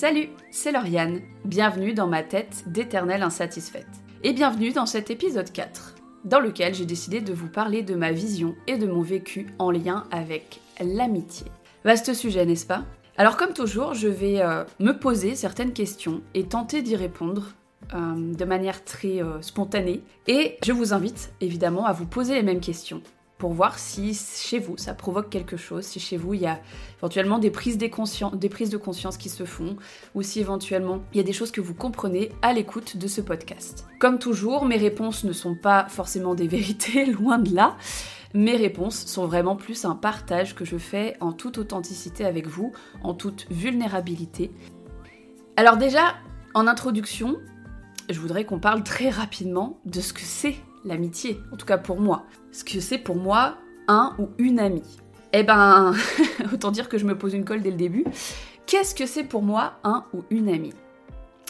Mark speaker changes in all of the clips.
Speaker 1: Salut, c'est Lauriane. Bienvenue dans ma tête d'éternelle insatisfaite. Et bienvenue dans cet épisode 4, dans lequel j'ai décidé de vous parler de ma vision et de mon vécu en lien avec l'amitié. Vaste sujet, n'est-ce pas? Alors comme toujours, je vais euh, me poser certaines questions et tenter d'y répondre euh, de manière très euh, spontanée. Et je vous invite évidemment à vous poser les mêmes questions pour voir si chez vous ça provoque quelque chose, si chez vous il y a éventuellement des prises, de conscience qui se font, ou si éventuellement il y a des choses que vous comprenez à l'écoute de ce podcast. Comme toujours, mes réponses ne sont pas forcément des vérités, loin de là. Mes réponses sont vraiment plus un partage que je fais en toute authenticité avec vous, en toute vulnérabilité. Alors déjà, en introduction, je voudrais qu'on parle très rapidement de ce que c'est l'amitié, en tout cas pour moi. Ce que c'est pour moi un ou une amie. Eh ben, autant dire que je me pose une colle dès le début. Qu'est-ce que c'est pour moi un ou une amie?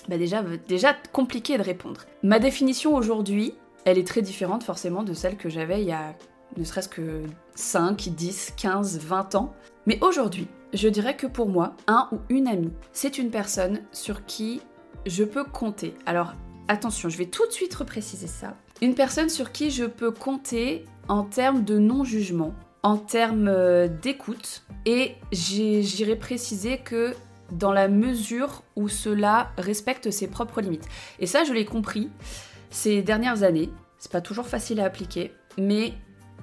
Speaker 1: Bah déjà, déjà compliqué de répondre. Ma définition aujourd'hui, elle est très différente forcément de celle que j'avais il y a ne serait-ce que 5, 10, 15, 20 ans. Mais aujourd'hui, je dirais que pour moi, un ou une amie, c'est une personne sur qui je peux compter. Alors attention, je vais tout de suite repréciser ça. Une personne sur qui je peux compter en termes de non-jugement, en termes euh, d'écoute, et j'irai préciser que dans la mesure où cela respecte ses propres limites. Et ça, je l'ai compris ces dernières années. C'est pas toujours facile à appliquer, mais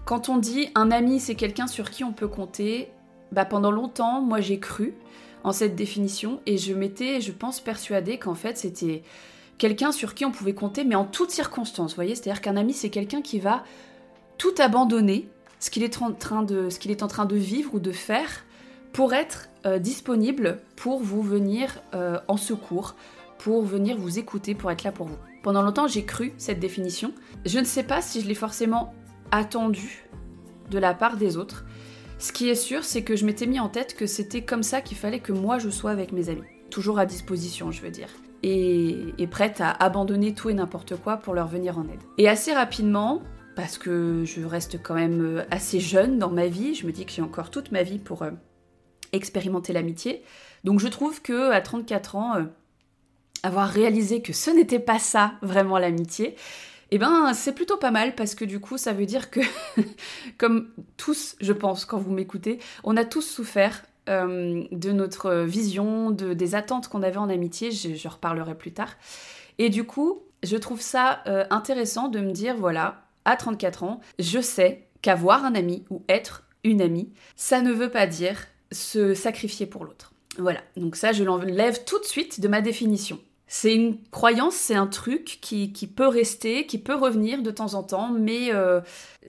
Speaker 1: quand on dit un ami, c'est quelqu'un sur qui on peut compter, bah pendant longtemps, moi j'ai cru en cette définition et je m'étais, je pense, persuadée qu'en fait c'était quelqu'un sur qui on pouvait compter, mais en toutes circonstances, vous voyez? C'est-à-dire qu'un ami, c'est quelqu'un qui va tout abandonner, ce qu'il est, en train de, ce qu'il est en train de vivre ou de faire, pour être euh, disponible pour vous venir euh, en secours, pour venir vous écouter, pour être là pour vous. Pendant longtemps, j'ai cru cette définition. Je ne sais pas si je l'ai forcément attendu de la part des autres. Ce qui est sûr, c'est que je m'étais mis en tête que c'était comme ça qu'il fallait que moi je sois avec mes amis. Toujours à disposition, je veux dire et, prête à abandonner tout et n'importe quoi pour leur venir en aide. Et assez rapidement, parce que je reste quand même euh, assez jeune dans ma vie, je me dis que j'ai encore toute ma vie pour euh, expérimenter l'amitié. Donc je trouve que à 34 ans, euh, avoir réalisé que ce n'était pas ça vraiment l'amitié, eh ben c'est plutôt pas mal parce que du coup ça veut dire que, comme tous je pense quand vous m'écoutez, on a tous souffert euh, de notre vision, de, des attentes qu'on avait en amitié, je, reparlerai plus tard. Et du coup, je trouve ça euh, intéressant de me dire, voilà, à 34 ans, je sais qu'avoir un ami ou être une amie, ça ne veut pas dire se sacrifier pour l'autre. Voilà, donc ça, je l'enlève tout de suite de ma définition. C'est une croyance, c'est un truc qui, peut rester, qui peut revenir de temps en temps, mais euh,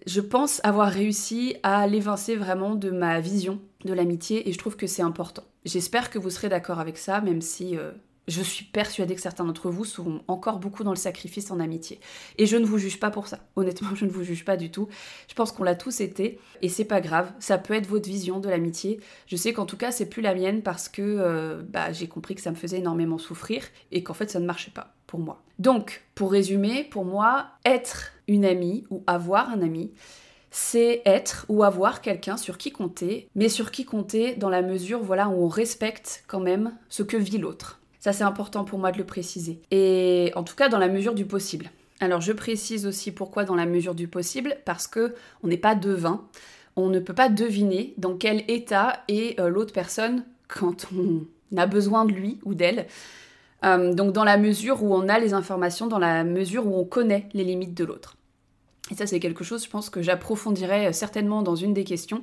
Speaker 1: je pense avoir réussi à l'évincer vraiment de ma vision de l'amitié et je trouve que c'est important. J'espère que vous serez d'accord avec ça, même si euh, je suis persuadée que certains d'entre vous sont encore beaucoup dans le sacrifice en amitié. Et je ne vous juge pas pour ça. Honnêtement, je ne vous juge pas du tout. Je pense qu'on l'a tous été et c'est pas grave. Ça peut être votre vision de l'amitié. Je sais qu'en tout cas, c'est plus la mienne parce que euh, bah, j'ai compris que ça me faisait énormément souffrir et qu'en fait, ça ne marchait pas pour moi. Donc, pour résumer, pour moi, être une amie ou avoir un ami, c'est être ou avoir quelqu'un sur qui compter, mais sur qui compter dans la mesure voilà, où on respecte quand même ce que vit l'autre. Ça c'est important pour moi de le préciser. Et en tout cas dans la mesure du possible. Alors je précise aussi pourquoi dans la mesure du possible, parce que on n'est pas devin. On ne peut pas deviner dans quel état est euh, l'autre personne quand on a besoin de lui ou d'elle. Euh, donc dans la mesure où on a les informations, dans la mesure où on connaît les limites de l'autre. Et ça, c'est quelque chose, je pense, que j'approfondirai euh, certainement dans une des questions.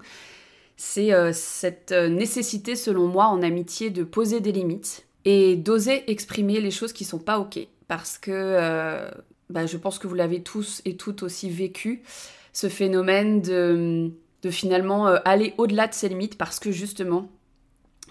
Speaker 1: C'est cette nécessité, selon moi, en amitié, de poser des limites et d'oser exprimer les choses qui sont pas ok. Parce que bah, je pense que vous l'avez tous et toutes aussi vécu, ce phénomène de, finalement aller au-delà de ses limites parce que justement,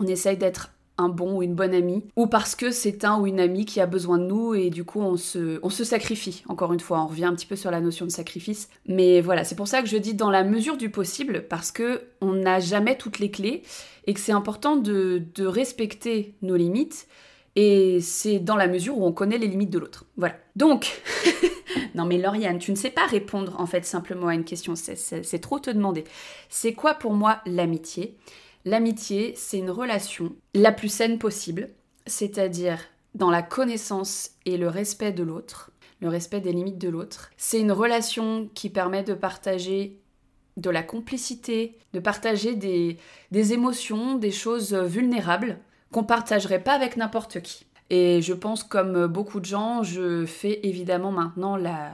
Speaker 1: on essaye d'être un bon ou une bonne amie, ou parce que c'est un ou une amie qui a besoin de nous et du coup on se, on se sacrifie. Encore une fois, on revient un petit peu sur la notion de sacrifice. Mais voilà, c'est pour ça que je dis dans la mesure du possible, parce que on n'a jamais toutes les clés et que c'est important de, respecter nos limites. Et c'est dans la mesure où on connaît les limites de l'autre. Voilà. Donc, non mais Lauriane, tu ne sais pas répondre en fait simplement à une question, c'est trop te demander. C'est quoi pour moi l'amitié? L'amitié, c'est une relation la plus saine possible c'est-à-dire dans la connaissance et le respect de l'autre, le respect des limites de l'autre. C'est une relation qui permet de partager de la complicité, de partager des, émotions, des choses vulnérables qu'on partagerait pas avec n'importe qui. Et je pense, comme beaucoup de gens, je fais évidemment maintenant la,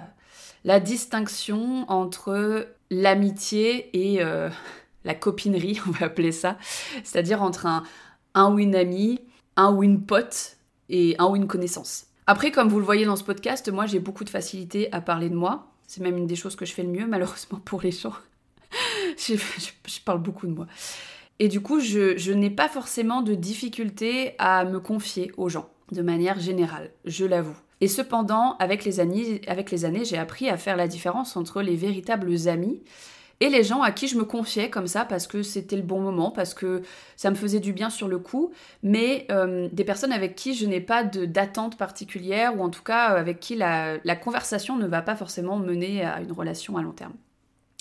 Speaker 1: la distinction entre l'amitié et euh, la copinerie, on va appeler ça. C'est-à-dire entre un, un ou une amie, un ou une pote et un ou une connaissance. Après, comme vous le voyez dans ce podcast, moi j'ai beaucoup de facilité à parler de moi. C'est même une des choses que je fais le mieux, malheureusement pour les gens. je, parle beaucoup de moi. Et du coup, je, n'ai pas forcément de difficulté à me confier aux gens, de manière générale, je l'avoue. Et cependant, avec les années, avec j'ai appris à faire la différence entre les véritables amis et les gens à qui je me confiais comme ça parce que c'était le bon moment, parce que ça me faisait du bien sur le coup, mais euh, des personnes avec qui je n'ai pas d'attente particulière ou en tout cas avec qui la, conversation ne va pas forcément mener à une relation à long terme.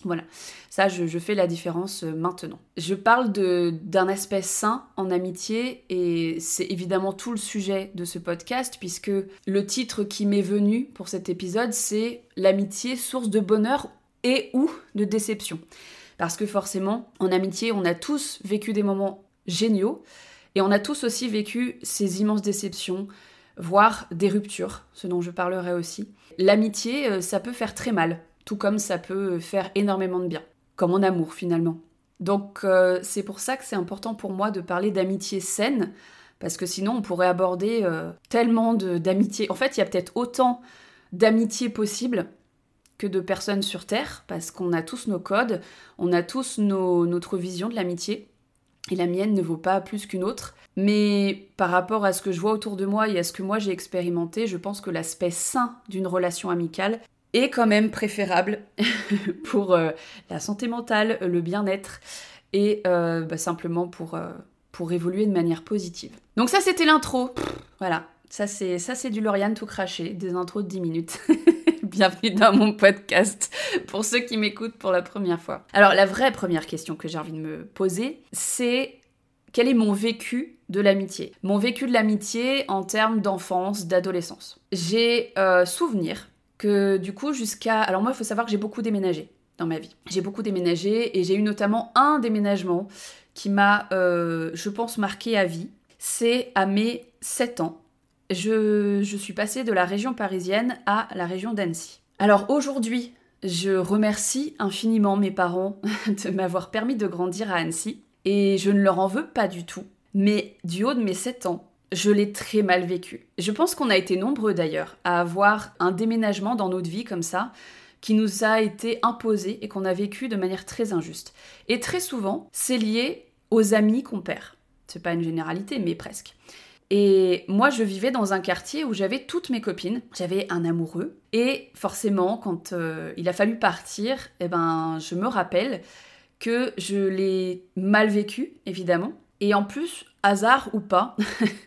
Speaker 1: Voilà, ça je, fais la différence euh, maintenant. Je parle d'un aspect sain en amitié et c'est évidemment tout le sujet de ce podcast puisque le titre qui m'est venu pour cet épisode c'est l'amitié source de bonheur et ou de déception. Parce que forcément, en amitié, on a tous vécu des moments géniaux et on a tous aussi vécu ces immenses déceptions, voire des ruptures, ce dont je parlerai aussi. L'amitié, euh, ça peut faire très mal, tout comme ça peut faire énormément de bien, comme en amour finalement. Donc euh, c'est pour ça que c'est important pour moi de parler d'amitié saine, parce que sinon on pourrait aborder euh, tellement d'amitié. En fait, il y a peut-être autant d'amitié possible que de personnes sur Terre, parce qu'on a tous nos codes, on a tous notre vision de l'amitié, et la mienne ne vaut pas plus qu'une autre. Mais par rapport à ce que je vois autour de moi et à ce que moi j'ai expérimenté, je pense que l'aspect sain d'une relation amicale est quand même préférable pour euh, la santé mentale, le bien-être et euh, bah, simplement pour, euh, pour évoluer de manière positive. Donc ça c'était l'intro. Voilà, ça c'est ça c'est du Lauriane tout craché, des intros de 10 minutes. bienvenue dans mon podcast pour ceux qui m'écoutent pour la première fois. Alors la vraie première question que j'ai envie de me poser, c'est quel est mon vécu de l'amitié? Mon vécu de l'amitié en termes d'enfance, d'adolescence. J'ai euh, souvenir que du coup jusqu'à... Alors moi il faut savoir que j'ai beaucoup déménagé dans ma vie. J'ai beaucoup déménagé et j'ai eu notamment un déménagement qui m'a, euh, je pense, marqué à vie. C'est à mes 7 ans je, suis passée de la région parisienne à la région d'Annecy. Alors aujourd'hui, je remercie infiniment mes parents de m'avoir permis de grandir à Annecy et je ne leur en veux pas du tout. Mais du haut de mes 7 ans, je l'ai très mal vécu. Je pense qu'on a été nombreux d'ailleurs à avoir un déménagement dans notre vie comme ça qui nous a été imposé et qu'on a vécu de manière très injuste. Et très souvent, c'est lié aux amis qu'on perd. C'est pas une généralité, mais presque. Et moi, je vivais dans un quartier où j'avais toutes mes copines, j'avais un amoureux, et forcément, quand euh, il a fallu partir, eh ben, je me rappelle que je l'ai mal vécu, évidemment. Et en plus, hasard ou pas,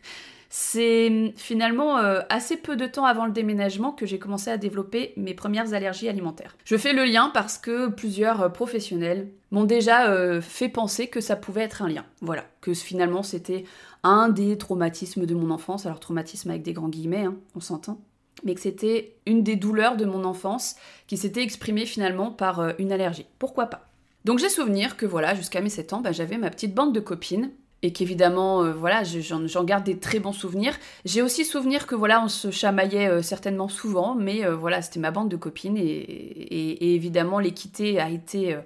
Speaker 1: c'est finalement euh, assez peu de temps avant le déménagement que j'ai commencé à développer mes premières allergies alimentaires. Je fais le lien parce que plusieurs euh, professionnels m'ont déjà fait penser que ça pouvait être un lien. Voilà, que finalement c'était un des traumatismes de mon enfance, alors traumatisme avec des grands guillemets, hein, on s'entend, mais que c'était une des douleurs de mon enfance qui s'était exprimée finalement par euh, une allergie. Pourquoi pas? Donc j'ai souvenir que voilà, jusqu'à mes 7 ans, bah, j'avais ma petite bande de copines et qu'évidemment, euh, voilà, j'en garde des très bons souvenirs. J'ai aussi souvenir que voilà, on se chamaillait euh, certainement souvent, mais voilà, c'était ma bande de copines et, et évidemment, l'équité a été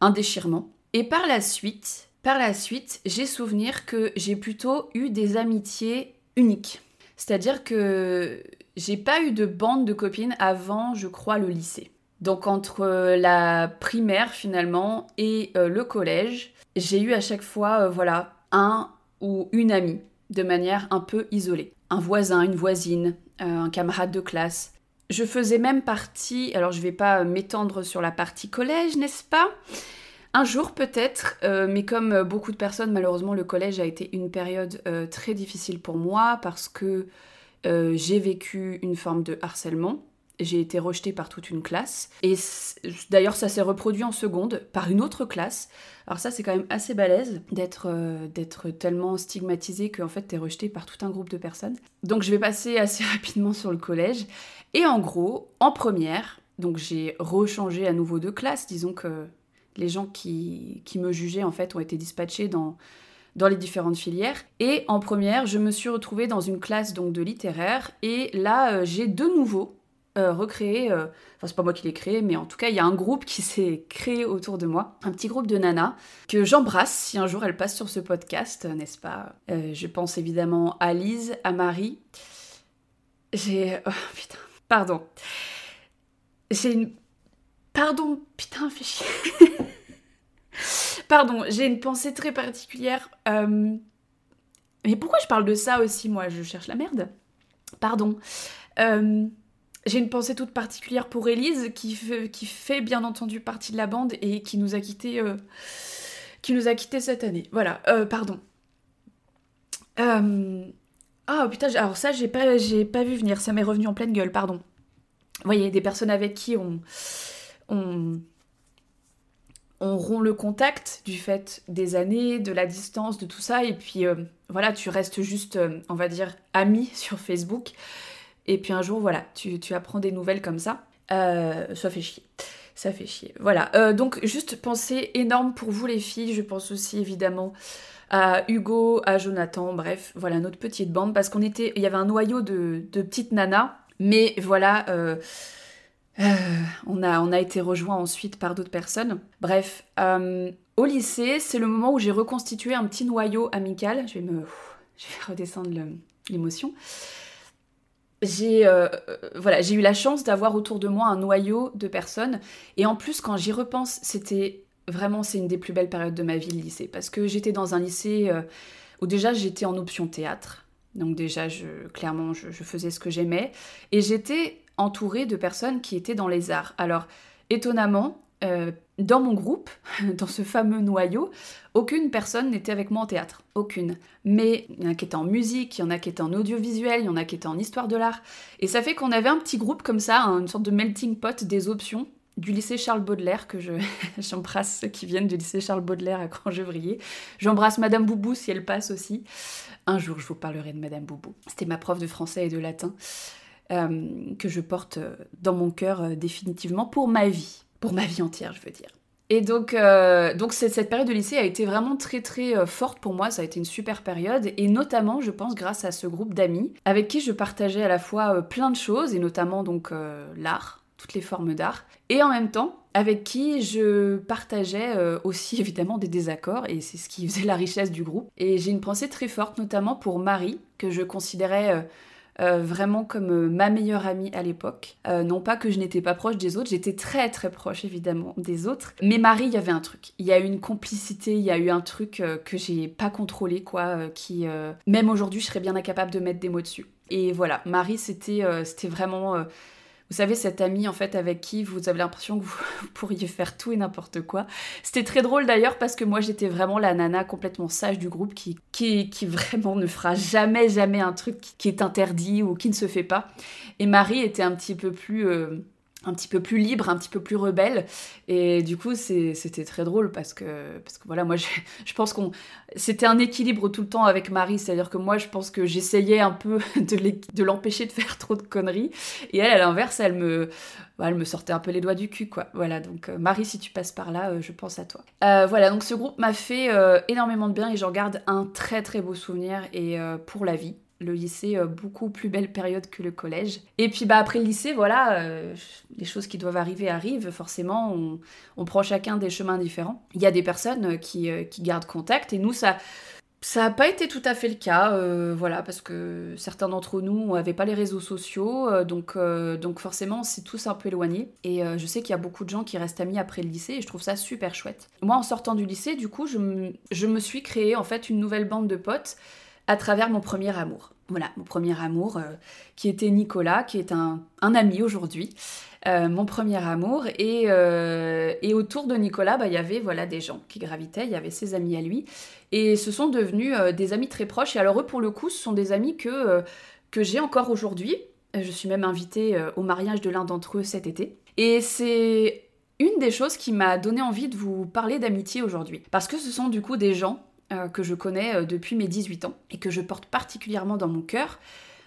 Speaker 1: un déchirement. Et par la suite, par la suite, j'ai souvenir que j'ai plutôt eu des amitiés uniques. C'est-à-dire que j'ai pas eu de bande de copines avant, je crois, le lycée. Donc entre euh, la primaire finalement et euh, le collège, j'ai eu à chaque fois, euh, voilà, un ou une amie de manière un peu isolée. Un voisin, une voisine, un camarade de classe. Je faisais même partie, alors je vais pas m'étendre sur la partie collège, n'est-ce pas? Un jour peut-être, euh, mais comme beaucoup de personnes, malheureusement, le collège a été une période euh, très difficile pour moi parce que euh, j'ai vécu une forme de harcèlement. J'ai été rejetée par toute une classe. Et d'ailleurs, ça s'est reproduit en seconde par une autre classe. Alors ça, c'est quand même assez balèze d'être euh, tellement stigmatisé qu'en fait, t'es rejeté par tout un groupe de personnes. Donc je vais passer assez rapidement sur le collège. Et en gros, en première, donc j'ai rechangé à nouveau de classe. Disons que les gens qui, qui me jugeaient, en fait, ont été dispatchés dans dans les différentes filières. Et en première, je me suis retrouvée dans une classe donc de littéraire. Et là, euh, j'ai de nouveau euh, recréé, euh, enfin c'est pas moi qui l'ai créé, mais en tout cas il y a un groupe qui s'est créé autour de moi, un petit groupe de nanas que j'embrasse si un jour elle passe sur ce podcast, n'est-ce pas? Je pense évidemment à Lise, à Marie. J'ai... Oh putain, pardon. J'ai une... Pardon, putain, fais chier. Pardon, j'ai une pensée très particulière. Euh, mais pourquoi je parle de ça aussi, moi? Je cherche la merde. Pardon. Euh, j'ai une pensée toute particulière pour Elise, qui fait, bien entendu partie de la bande et qui nous a quittés, euh, qui nous a cette année. Voilà, pardon. Ah putain, alors ça, j'ai pas, pas vu venir, ça m'est revenu en pleine gueule, pardon. Vous voyez, des personnes avec qui on, on, on rompt le contact du fait des années, de la distance, de tout ça, et puis euh, voilà, tu restes juste, euh, on va dire, ami sur Facebook, et puis un jour, voilà, tu, apprends des nouvelles comme ça, euh, ça fait chier. Ça fait chier. Voilà. donc, juste pensée énorme pour vous, les filles. Je pense aussi, évidemment, à Hugo, à Jonathan, bref, voilà, notre petite bande, parce qu'on était. Il y avait un noyau de, petites nanas, mais voilà euh, on, a, été rejoint ensuite par d'autres personnes. Bref, euh, au lycée, c'est le moment où j'ai reconstitué un petit noyau amical. Je vais me, je vais redescendre l'émotion. J'ai euh, voilà, j'ai eu la chance d'avoir autour de moi un noyau de personnes. Et en plus, quand j'y repense, c'était vraiment c'est une des plus belles périodes de ma vie le lycée, parce que j'étais dans un lycée où déjà j'étais en option théâtre. Donc déjà, je, clairement, je faisais ce que j'aimais. Et j'étais entourée de personnes qui étaient dans les arts. Alors, étonnamment, euh, dans mon groupe, dans ce fameux noyau, aucune personne n'était avec moi en théâtre. Aucune. Mais il y en a qui étaient en musique, il y en a qui étaient en audiovisuel, il y en a qui étaient en histoire de l'art. Et ça fait qu'on avait un petit groupe comme ça, une sorte de melting pot des options du lycée Charles Baudelaire, que je, j'embrasse ceux qui viennent du lycée Charles Baudelaire à Grand-Gevrier. J'embrasse Madame Boubou si elle passe aussi. Un jour, je vous parlerai de Madame Boubou. C'était ma prof de français et de latin. Euh, que je porte euh, dans mon cœur euh, définitivement pour ma vie, pour ma vie entière, je veux dire. Et donc, donc cette, période de lycée a été vraiment très très forte pour moi, ça a été une super période, et notamment, je pense, grâce à ce groupe d'amis avec qui je partageais à la fois plein de choses, et notamment donc l'art, toutes les formes d'art, et en même temps, avec qui je partageais aussi évidemment des désaccords, et c'est ce qui faisait la richesse du groupe. Et j'ai une pensée très forte, notamment pour Marie, que je considérais euh, vraiment comme euh, ma meilleure amie à l'époque. Euh, non pas que je n'étais pas proche des autres, j'étais très très proche évidemment des autres. Mais Marie, il y avait un truc. Il y a eu une complicité, il y a eu un truc que j'ai pas contrôlé, quoi, qui même aujourd'hui je serais bien incapable de mettre des mots dessus. Et voilà, Marie, c'était c'était vraiment vous savez, cette amie en fait avec qui vous avez l'impression que vous, pourriez faire tout et n'importe quoi. C'était très drôle d'ailleurs parce que moi j'étais vraiment la nana complètement sage du groupe qui, qui, qui vraiment ne fera jamais, jamais un truc qui est interdit ou qui ne se fait pas. Et Marie était un petit peu plus... Euh, un petit peu plus libre, un petit peu plus rebelle. Et du coup, c'était très drôle parce que, parce que voilà, moi, je, pense qu'on. C'était un équilibre tout le temps avec Marie. C'est-à-dire que moi, je pense que j'essayais un peu de l'empêcher de faire trop de conneries. Et elle, à l'inverse, elle me. elle me sortait un peu les doigts du cul, quoi. Voilà, donc euh, Marie, si tu passes par là, euh, je pense à toi. Euh, voilà, donc ce groupe m'a fait énormément de bien et j'en garde un très très beau souvenir et pour la vie le lycée, euh, beaucoup plus belle période que le collège. Et puis bah après le lycée, voilà, euh, les choses qui doivent arriver arrivent, forcément, on, prend chacun des chemins différents. Il y a des personnes euh, qui, gardent contact, et nous, ça... Ça n'a pas été tout à fait le cas, voilà, parce que certains d'entre nous n'avaient pas les réseaux sociaux, donc, donc forcément, c'est tous un peu éloigné. Et je sais qu'il y a beaucoup de gens qui restent amis après le lycée, et je trouve ça super chouette. Moi, en sortant du lycée, du coup, je, je me suis créé en fait une nouvelle bande de potes à travers mon premier amour. Voilà, mon premier amour, euh, qui était Nicolas, qui est un, ami aujourd'hui. Euh, mon premier amour. Et, euh, et autour de Nicolas, bah, il y avait voilà, des gens qui gravitaient, il y avait ses amis à lui. Et ce sont devenus des amis très proches. Et alors eux, pour le coup, ce sont des amis que, que j'ai encore aujourd'hui. Je suis même invitée au mariage de l'un d'entre eux cet été. Et c'est une des choses qui m'a donné envie de vous parler d'amitié aujourd'hui. Parce que ce sont du coup des gens que je connais depuis mes 18 ans et que je porte particulièrement dans mon cœur.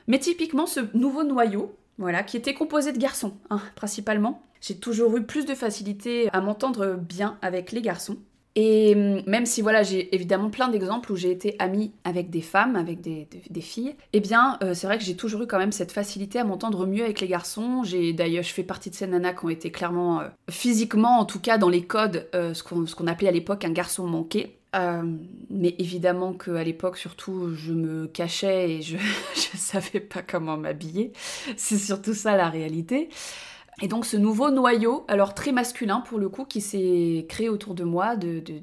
Speaker 1: Mais typiquement, ce nouveau noyau, voilà, qui était composé de garçons, hein, principalement. J'ai toujours eu plus de facilité à m'entendre bien avec les garçons. Et hum, même si voilà, j'ai évidemment plein d'exemples où j'ai été amie avec des femmes, avec des, filles, eh bien euh, c'est vrai que j'ai toujours eu quand même cette facilité à m'entendre mieux avec les garçons. J'ai d'ailleurs, je fais partie de ces nanas qui ont été clairement, euh, physiquement en tout cas dans les codes, euh, ce qu'on appelait à l'époque un garçon manqué. Euh, mais évidemment qu'à l'époque, surtout, je me cachais et je ne savais pas comment m'habiller. C'est surtout ça la réalité. Et donc ce nouveau noyau, alors très masculin pour le coup, qui s'est créé autour de moi, de, de,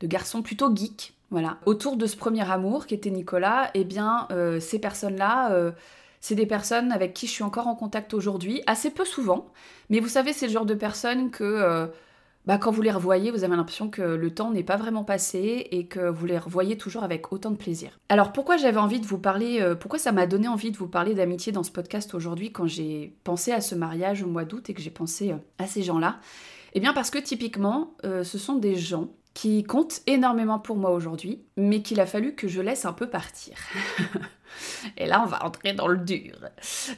Speaker 1: de, garçons plutôt geeks, voilà. Autour de ce premier amour qui était Nicolas, eh bien, euh, ces personnes-là, euh, c'est des personnes avec qui je suis encore en contact aujourd'hui, assez peu souvent, mais vous savez, c'est le genre de personnes que bah, quand vous les revoyez, vous avez l'impression que le temps n'est pas vraiment passé et que vous les revoyez toujours avec autant de plaisir. Alors pourquoi j'avais envie de vous parler, euh, pourquoi ça m'a donné envie de vous parler d'amitié dans ce podcast aujourd'hui quand j'ai pensé à ce mariage au mois d'août et que j'ai pensé euh, à ces gens-là? Eh bien parce que typiquement, euh, ce sont des gens qui comptent énormément pour moi aujourd'hui, mais qu'il a fallu que je laisse un peu partir. Et là, on va entrer dans le dur,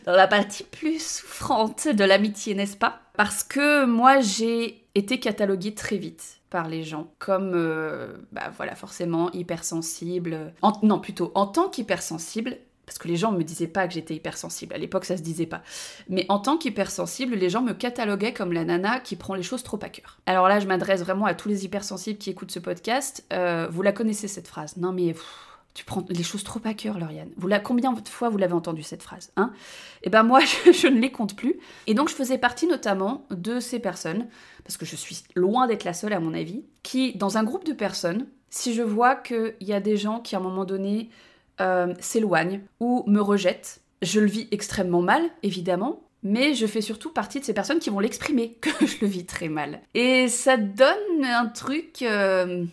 Speaker 1: dans la partie plus souffrante de l'amitié, n'est-ce pas? Parce que moi, j'ai été cataloguée très vite par les gens comme, euh, bah voilà, forcément hypersensible. non, plutôt en tant qu'hypersensible, parce que les gens me disaient pas que j'étais hypersensible. À l'époque, ça se disait pas. Mais en tant qu'hypersensible, les gens me cataloguaient comme la nana qui prend les choses trop à cœur. Alors là, je m'adresse vraiment à tous les hypersensibles qui écoutent ce podcast. Euh, vous la connaissez cette phrase? Non mais tu prends les choses trop à cœur, Lauriane. Vous combien de fois vous l'avez entendu cette phrase hein? Eh ben moi, je, ne les compte plus. Et donc je faisais partie notamment de ces personnes, parce que je suis loin d'être la seule à mon avis, qui, dans un groupe de personnes, si je vois qu'il y a des gens qui à un moment donné euh, s'éloignent ou me rejettent, je le vis extrêmement mal, évidemment, mais je fais surtout partie de ces personnes qui vont l'exprimer que je le vis très mal. Et ça donne un truc euh,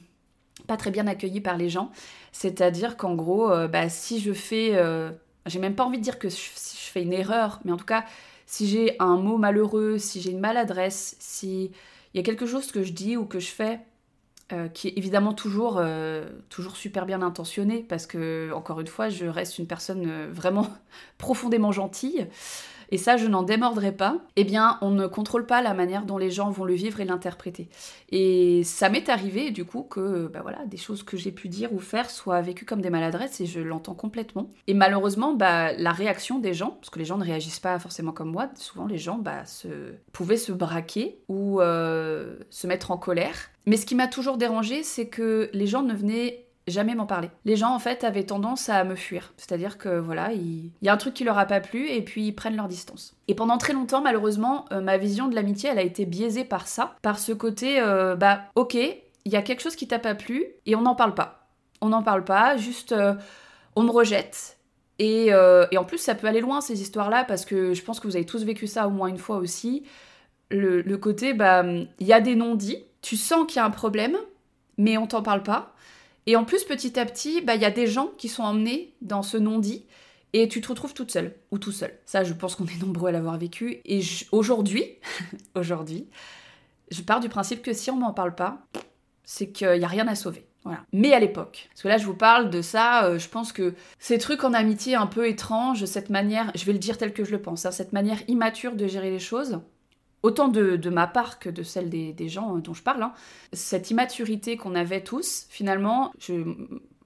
Speaker 1: pas très bien accueilli par les gens. C'est-à-dire qu'en gros, euh, bah, si je fais... J'ai même pas envie de dire que je, je fais une erreur, mais en tout cas, si j'ai un mot malheureux, si j'ai une maladresse, si il y a quelque chose que je dis ou que je fais euh, qui est évidemment toujours, toujours super bien intentionné, parce que, encore une fois, je reste une personne vraiment profondément gentille et ça je n'en démordrai pas, eh bien on ne contrôle pas la manière dont les gens vont le vivre et l'interpréter. Et ça m'est arrivé du coup que bah voilà, des choses que j'ai pu dire ou faire soient vécues comme des maladresses et je l'entends complètement. Et malheureusement, bah, la réaction des gens, parce que les gens ne réagissent pas forcément comme moi, souvent les gens bah, se... pouvaient se braquer ou euh, se mettre en colère. Mais ce qui m'a toujours dérangé, c'est que les gens ne venaient jamais m'en parler. Les gens en fait avaient tendance à me fuir, c'est-à-dire que voilà, il y a un truc qui leur a pas plu et puis ils prennent leur distance. Et pendant très longtemps, malheureusement, euh, ma vision de l'amitié, elle a été biaisée par ça, par ce côté, euh, bah ok, il y a quelque chose qui t'a pas plu et on n'en parle pas. On n'en parle pas, juste euh, on me rejette. Et, et, en plus, ça peut aller loin ces histoires-là parce que je pense que vous avez tous vécu ça au moins une fois aussi. Le, le côté, bah, il y a des non-dits, tu sens qu'il y a un problème, mais on t'en parle pas. Et en plus, petit à petit, bah, il y a des gens qui sont emmenés dans ce non-dit et tu te retrouves toute seule ou tout seul. Ça, je pense qu'on est nombreux à l'avoir vécu. Et aujourd'hui, aujourd'hui, je pars du principe que si on m'en parle pas, c'est qu'il n'y a rien à sauver. Mais à l'époque, parce que là je vous parle de ça, euh, je pense que ces trucs en amitié un peu étranges, cette manière, je vais le dire tel que je le pense, hein, cette manière immature de gérer les choses, autant de, ma part que de celle des, gens dont je parle, hein. cette immaturité qu'on avait tous, finalement,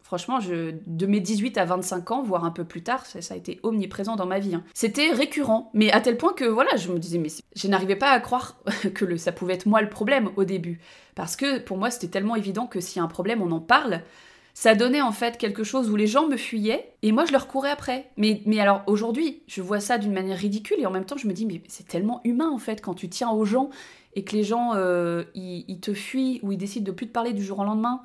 Speaker 1: franchement, de mes 18 à 25 ans, voire un peu plus tard, ça, a été omniprésent dans ma vie. Hein. C'était récurrent, mais à tel point que voilà, je me disais, mais je n'arrivais pas à croire que ça pouvait être moi le problème au début. Parce que pour moi, c'était tellement évident que s'il y a un problème, on en parle ça donnait en fait quelque chose où les gens me fuyaient et moi je leur courais après. Mais, mais alors aujourd'hui, je vois ça d'une manière ridicule et en même temps je me dis mais c'est tellement humain en fait quand tu tiens aux gens et que les gens euh, ils, te fuient ou ils décident de plus te parler du jour au lendemain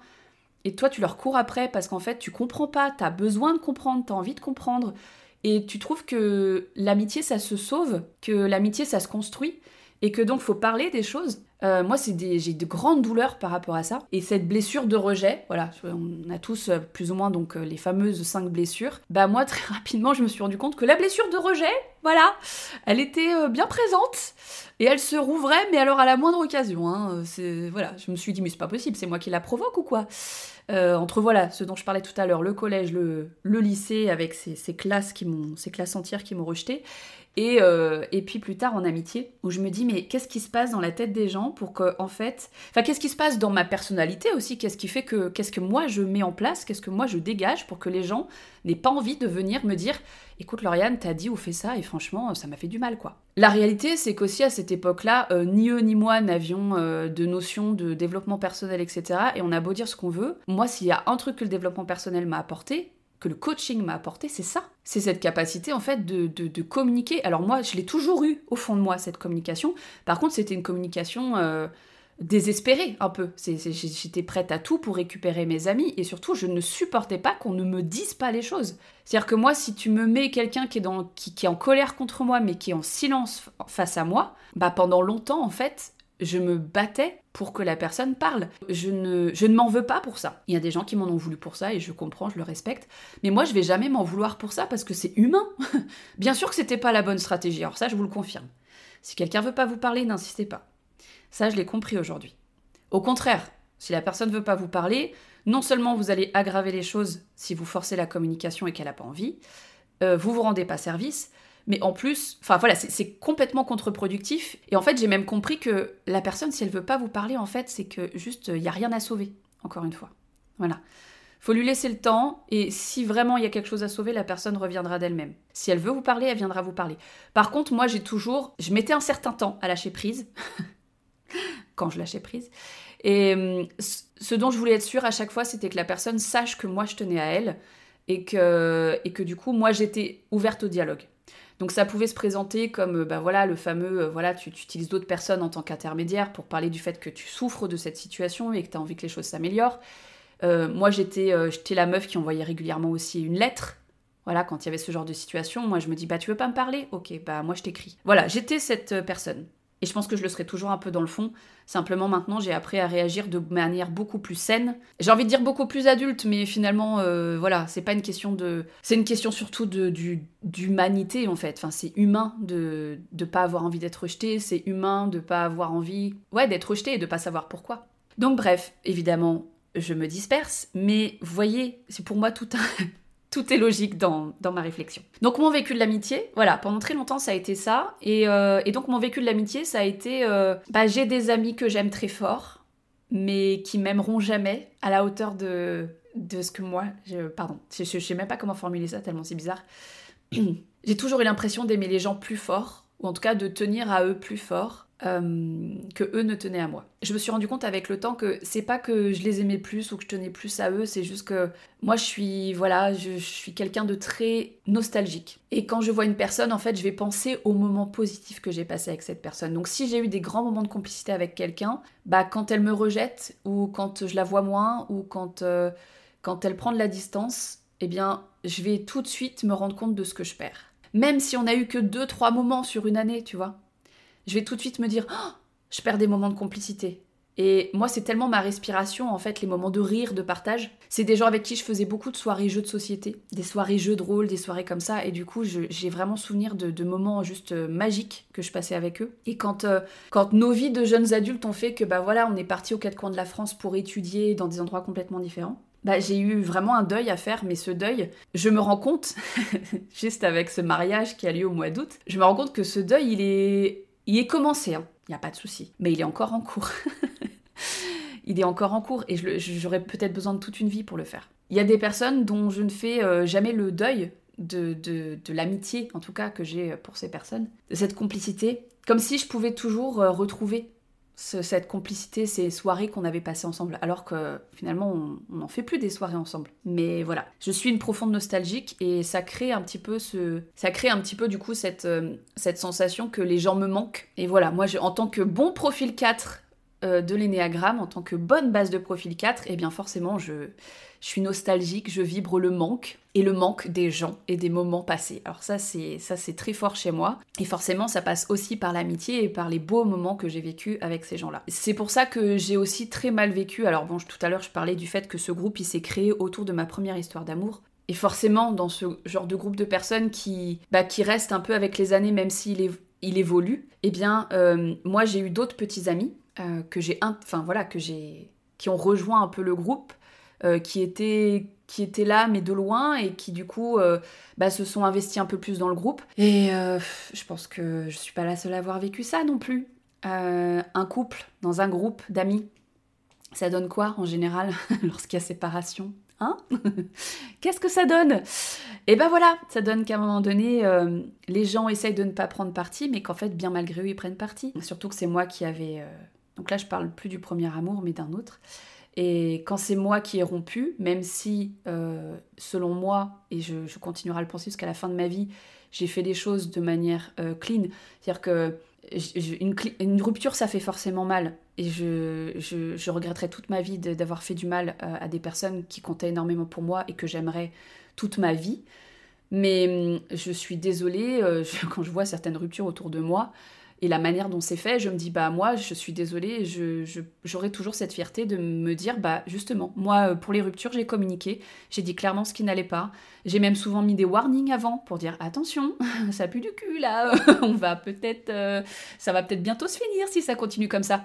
Speaker 1: et toi tu leur cours après parce qu'en fait tu comprends pas, tu as besoin de comprendre, tu as envie de comprendre et tu trouves que l'amitié ça se sauve, que l'amitié ça se construit et que donc faut parler des choses. Euh, moi, j'ai de grandes douleurs par rapport à ça. Et cette blessure de rejet, voilà, on a tous euh, plus ou moins donc euh, les fameuses cinq blessures. Bah moi, très rapidement, je me suis rendu compte que la blessure de rejet, voilà, elle était bien présente et elle se rouvrait, mais alors à la moindre occasion. Hein. Voilà, je me suis dit mais c'est pas possible, c'est moi qui la provoque ou quoi? Entre voilà, ce dont je parlais tout à l'heure, le collège, le, le lycée avec ces, classes qui m'ont, ces classes entières qui m'ont rejeté, et, euh, et, puis plus tard en amitié, où je me dis, mais qu'est-ce qui se passe dans la tête des gens pour que, en fait. Enfin, qu'est-ce qui se passe dans ma personnalité aussi? Qu'est-ce qui fait que. Qu'est-ce que moi je mets en place? Qu'est-ce que moi je dégage pour que les gens n'aient pas envie de venir me dire, écoute, Lauriane, t'as dit ou fait ça, et franchement, ça m'a fait du mal, quoi. La réalité, c'est qu'aussi à cette époque-là, euh, ni eux ni moi n'avions euh, de notion de développement personnel, etc. Et on a beau dire ce qu'on veut. Moi, s'il y a un truc que le développement personnel m'a apporté, que le coaching m'a apporté, c'est ça. C'est cette capacité en fait de, communiquer. Alors moi, je l'ai toujours eu au fond de moi, cette communication. Par contre, c'était une communication euh, désespérée un peu. J'étais prête à tout pour récupérer mes amis et surtout, je ne supportais pas qu'on ne me dise pas les choses. C'est-à-dire que moi, si tu me mets quelqu'un qui, est qui, qui est en colère contre moi, mais qui est en silence face à moi, bah pendant longtemps, en fait, je me battais pour que la personne parle. Je ne, m'en veux pas pour ça. Il y a des gens qui m'en ont voulu pour ça et je comprends, je le respecte. Mais moi, je vais jamais m'en vouloir pour ça parce que c'est humain. Bien sûr que c'était pas la bonne stratégie. Alors ça, je vous le confirme. Si quelqu'un veut pas vous parler, n'insistez pas. Ça, je l'ai compris aujourd'hui. Au contraire, si la personne veut pas vous parler, non seulement vous allez aggraver les choses si vous forcez la communication et qu'elle n'a pas envie, euh, vous vous rendez pas service, mais en plus, enfin voilà, c'est complètement contre-productif. Et en fait, j'ai même compris que la personne, si elle veut pas vous parler, en fait, c'est que juste, il y a rien à sauver, encore une fois. Voilà. Faut lui laisser le temps, et si vraiment il y a quelque chose à sauver, la personne reviendra d'elle-même. Si elle veut vous parler, elle viendra vous parler. Par contre, moi, j'ai toujours, je mettais un certain temps à lâcher prise, quand je lâchais prise. Et hum, ce dont je voulais être sûre à chaque fois, c'était que la personne sache que moi, je tenais à elle, et que, et que du coup, moi, j'étais ouverte au dialogue. Donc ça pouvait se présenter comme bah voilà le fameux euh, voilà tu, utilises d'autres personnes en tant qu'intermédiaire pour parler du fait que tu souffres de cette situation et que tu as envie que les choses s'améliorent. Euh, moi j'étais j'étais la meuf qui envoyait régulièrement aussi une lettre. Voilà, quand il y avait ce genre de situation, moi je me dis bah tu veux pas me parler? OK, bah moi je t'écris. Voilà, j'étais cette personne. Et je pense que je le serai toujours un peu dans le fond. Simplement maintenant, j'ai appris à réagir de manière beaucoup plus saine. J'ai envie de dire beaucoup plus adulte, mais finalement, euh, voilà, c'est pas une question de. C'est une question surtout de, d'humanité en fait. Enfin, c'est humain de ne pas avoir envie d'être rejeté. C'est humain de pas avoir envie, ouais, d'être rejeté et de pas savoir pourquoi. Donc bref, évidemment, je me disperse, mais voyez, c'est pour moi tout un tout est logique dans, ma réflexion. Donc mon vécu de l'amitié, voilà, pendant très longtemps ça a été ça. Et, euh, donc mon vécu de l'amitié, ça a été, euh, bah, j'ai des amis que j'aime très fort, mais qui m'aimeront jamais à la hauteur de, de ce que moi, je, pardon, je, je, sais même pas comment formuler ça tellement c'est bizarre. j'ai toujours eu l'impression d'aimer les gens plus fort, ou en tout cas de tenir à eux plus fort. Euh, que eux ne tenaient à moi. Je me suis rendu compte avec le temps que c'est pas que je les aimais plus ou que je tenais plus à eux, c'est juste que moi je suis voilà, je, suis quelqu'un de très nostalgique. Et quand je vois une personne, en fait, je vais penser aux moments positifs que j'ai passés avec cette personne. Donc si j'ai eu des grands moments de complicité avec quelqu'un, bah quand elle me rejette ou quand je la vois moins ou quand euh, quand elle prend de la distance, eh bien, je vais tout de suite me rendre compte de ce que je perds. Même si on a eu que deux trois moments sur une année, tu vois je vais tout de suite me dire oh, je perds des moments de complicité. Et moi, c'est tellement ma respiration, en fait, les moments de rire, de partage. C'est des gens avec qui je faisais beaucoup de soirées jeux de société, des soirées jeux de rôle, des soirées comme ça. Et du coup, j'ai vraiment souvenir de, moments juste euh, magiques que je passais avec eux. Et quand, euh, quand nos vies de jeunes adultes ont fait que, bah voilà, on est parti aux quatre coins de la France pour étudier dans des endroits complètement différents, bah, j'ai eu vraiment un deuil à faire, mais ce deuil, je me rends compte, juste avec ce mariage qui a lieu au mois d'août, je me rends compte que ce deuil, il est il est commencé, il hein. n'y a pas de souci, mais il est encore en cours. il est encore en cours et j'aurais peut-être besoin de toute une vie pour le faire. Il y a des personnes dont je ne fais euh, jamais le deuil de, de, de l'amitié, en tout cas, que j'ai pour ces personnes, de cette complicité, comme si je pouvais toujours euh, retrouver cette complicité, ces soirées qu'on avait passées ensemble, alors que finalement on n'en fait plus des soirées ensemble. Mais voilà, je suis une profonde nostalgique et ça crée un petit peu ce, ça crée un petit peu du coup cette, euh, sensation que les gens me manquent. Et voilà, moi en tant que bon profil 4 euh, de l'énéagramme en tant que bonne base de profil 4, et eh bien forcément je, je suis nostalgique, je vibre le manque et le manque des gens et des moments passés. Alors ça c'est ça c'est très fort chez moi et forcément ça passe aussi par l'amitié et par les beaux moments que j'ai vécu avec ces gens-là. C'est pour ça que j'ai aussi très mal vécu. Alors bon, tout à l'heure je parlais du fait que ce groupe il s'est créé autour de ma première histoire d'amour. Et forcément, dans ce genre de groupe de personnes qui, bah, qui restent un peu avec les années, même s'il il évolue, eh bien, euh, moi j'ai eu d'autres petits amis euh, que j'ai, enfin voilà, que j'ai, qui ont rejoint un peu le groupe, euh, qui étaient qui là mais de loin et qui du coup euh, bah, se sont investis un peu plus dans le groupe. Et je pense que je suis pas la seule à avoir vécu ça non plus. un couple dans un groupe d'amis, ça donne quoi en général lorsqu'il y a séparation? Hein? Qu'est-ce que ça donne? Et eh ben voilà, ça donne qu'à un moment donné, les gens essayent de ne pas prendre parti, mais qu'en fait, bien malgré eux, ils prennent parti. Surtout que c'est moi qui avais donc là, je parle plus du premier amour, mais d'un autre. Et quand c'est moi qui ai rompu, même si, euh, selon moi, et je, continuerai à le penser jusqu'à la fin de ma vie, j'ai fait les choses de manière euh, clean. C'est-à-dire que une, rupture, ça fait forcément mal. Et je, regretterai toute ma vie d'avoir fait du mal euh, à des personnes qui comptaient énormément pour moi et que j'aimerais toute ma vie. Mais hum, je suis désolée, quand je vois certaines ruptures autour de moi, et la manière dont c'est fait, je me dis, bah moi, je suis désolée, j'aurai toujours cette fierté de me dire, bah justement, moi, euh, pour les ruptures, j'ai communiqué, j'ai dit clairement ce qui n'allait pas. J'ai même souvent mis des warnings avant pour dire, attention, ça pue du cul là, on va peut-être, euh, ça va peut-être bientôt se finir si ça continue comme ça.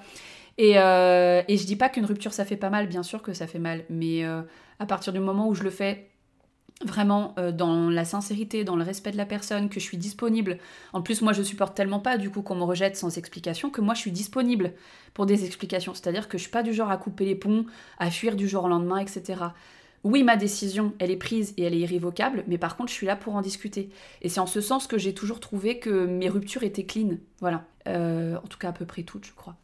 Speaker 1: Et, euh, et je dis pas qu'une rupture ça fait pas mal, bien sûr que ça fait mal, mais à partir du moment où je le fais vraiment euh, dans la sincérité, dans le respect de la personne, que je suis disponible. En plus, moi, je supporte tellement pas du coup qu'on me rejette sans explication que moi, je suis disponible pour des explications. C'est-à-dire que je suis pas du genre à couper les ponts, à fuir du jour au lendemain, etc. Oui, ma décision, elle est prise et elle est irrévocable, mais par contre, je suis là pour en discuter. Et c'est en ce sens que j'ai toujours trouvé que mes ruptures étaient clean. Voilà. Euh, en tout cas, à peu près toutes, je crois.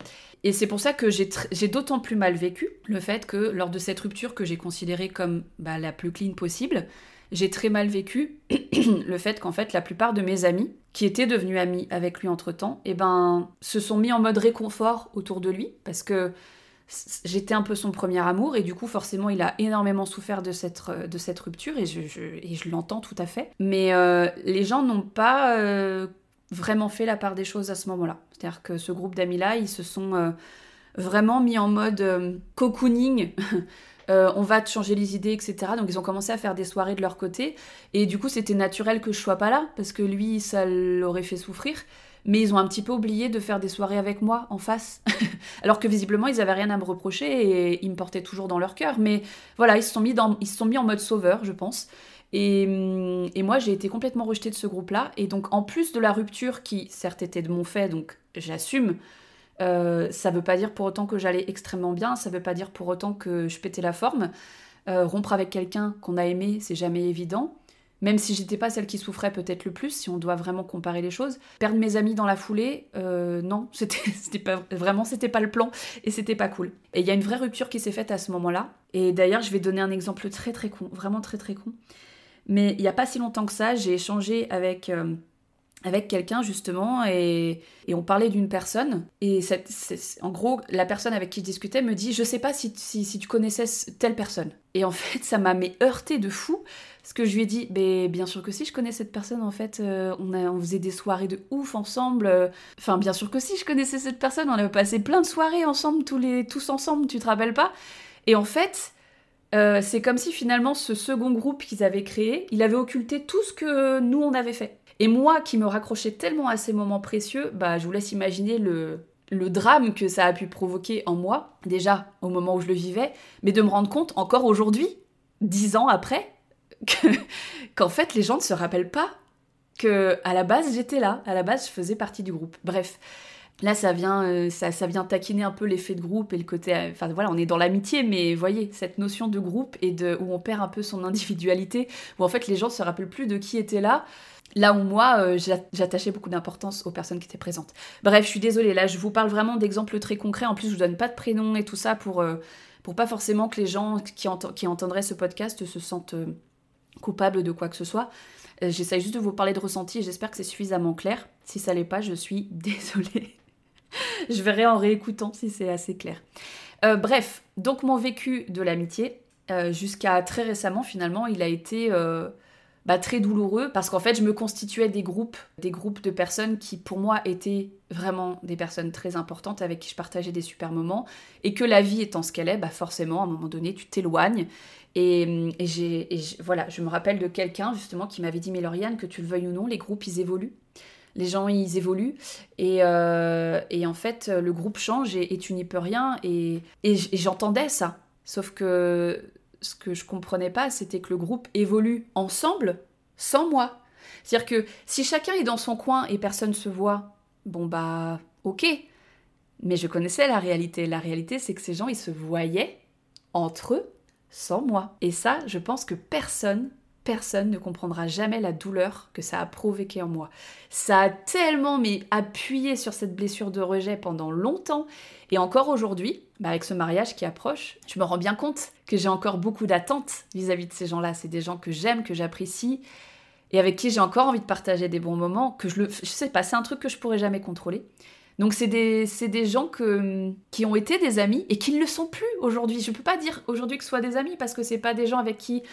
Speaker 1: Et c'est pour ça que j'ai d'autant plus mal vécu le fait que lors de cette rupture que j'ai considérée comme bah, la plus clean possible, j'ai très mal vécu le fait qu'en fait la plupart de mes amis, qui étaient devenus amis avec lui entre-temps, eh ben, se sont mis en mode réconfort autour de lui, parce que j'étais un peu son premier amour, et du coup forcément il a énormément souffert de cette, de cette rupture, et je, je l'entends tout à fait. Mais euh, les gens n'ont pas... Euh, vraiment fait la part des choses à ce moment-là. C'est-à-dire que ce groupe d'amis-là, ils se sont euh, vraiment mis en mode euh, cocooning. Euh, on va te changer les idées, etc. Donc ils ont commencé à faire des soirées de leur côté. Et du coup, c'était naturel que je sois pas là, parce que lui, ça l'aurait fait souffrir. Mais ils ont un petit peu oublié de faire des soirées avec moi en face. Alors que visiblement, ils avaient rien à me reprocher et ils me portaient toujours dans leur cœur. Mais voilà, ils se sont mis, dans, ils se sont mis en mode sauveur, je pense. Hum, et, moi, j'ai été complètement rejetée de ce groupe-là. Et donc, en plus de la rupture qui, certes, était de mon fait, donc j'assume, euh, ça veut pas dire pour autant que j'allais extrêmement bien, ça veut pas dire pour autant que je pétais la forme. Euh, rompre avec quelqu'un qu'on a aimé, c'est jamais évident. Même si j'étais pas celle qui souffrait peut-être le plus, si on doit vraiment comparer les choses. Perdre mes amis dans la foulée, euh, non, c'était pas vraiment c'était pas le plan et c'était pas cool. Et il y a une vraie rupture qui s'est faite à ce moment-là. Et d'ailleurs, je vais donner un exemple très très con, vraiment très très con. Mais il n'y a pas si longtemps que ça, j'ai échangé avec, euh, avec quelqu'un justement et, on parlait d'une personne. Et en gros, la personne avec qui je discutais me dit Je sais pas si, si, tu connaissais telle personne. Et en fait, ça m'a heurté de fou. Parce que je lui ai dit, mais bien sûr que si, je connais cette personne, en fait, euh, on, a, faisait des soirées de ouf ensemble. Enfin, bien sûr que si, je connaissais cette personne, on avait passé plein de soirées ensemble, tous, les, tous ensemble, tu te rappelles pas? Et en fait, euh, c'est comme si finalement ce second groupe qu'ils avaient créé, il avait occulté tout ce que nous on avait fait. Et moi qui me raccrochais tellement à ces moments précieux, bah je vous laisse imaginer le, le drame que ça a pu provoquer en moi, déjà au moment où je le vivais, mais de me rendre compte encore aujourd'hui, dix ans après, qu'en fait les gens ne se rappellent pas que à la base j'étais là, à la base je faisais partie du groupe. Bref, Là, ça vient, euh, ça, ça, vient taquiner un peu l'effet de groupe et le côté. Euh, enfin voilà, on est dans l'amitié, mais voyez, cette notion de groupe et de, où on perd un peu son individualité, où en fait les gens se rappellent plus de qui était là. Là où moi, euh, j'attachais beaucoup d'importance aux personnes qui étaient présentes. Bref, je suis désolée, là je vous parle vraiment d'exemples très concrets. En plus, je vous donne pas de prénom et tout ça pour, pour pas forcément que les gens qui, entendraient ce podcast se sentent coupables de quoi que ce soit. J'essaye juste de vous parler de ressenti et j'espère que c'est suffisamment clair. Si ça l'est pas, je suis désolée. je verrai en réécoutant si c'est assez clair. Euh, bref, donc mon vécu de l'amitié, euh, jusqu'à très récemment finalement, il a été euh, bah, très douloureux parce qu'en fait je me constituais des groupes, des groupes de personnes qui pour moi étaient vraiment des personnes très importantes avec qui je partageais des super moments et que la vie étant ce qu'elle est, bah forcément à un moment donné tu t'éloignes. Et, j'ai, voilà, je me rappelle de quelqu'un justement qui m'avait dit mais Lauriane que tu le veuilles ou non, les groupes ils évoluent. Les gens ils évoluent. Et, en fait le groupe change et, tu n'y peux rien. Et, j'entendais ça. Sauf que ce que je comprenais pas, c'était que le groupe évolue ensemble, sans moi. C'est-à-dire que si chacun est dans son coin et personne se voit, bon bah ok. Mais je connaissais la réalité. La réalité, c'est que ces gens, ils se voyaient entre eux, sans moi. Et ça, je pense que personne personne ne comprendra jamais la douleur que ça a provoqué en moi. Ça a tellement mais appuyé sur cette blessure de rejet pendant longtemps et encore aujourd'hui, bah, avec ce mariage qui approche, je me rends bien compte que j'ai encore beaucoup d'attentes vis-à-vis de ces gens-là. C'est des gens que j'aime, que j'apprécie et avec qui j'ai encore envie de partager des bons moments, que je le je sais pas, c'est un truc que je pourrais jamais contrôler. Donc c'est des, des, gens qui ont été des amis et qui ne le sont plus aujourd'hui. Je ne peux pas dire aujourd'hui que ce soit des amis parce que c'est pas des gens avec qui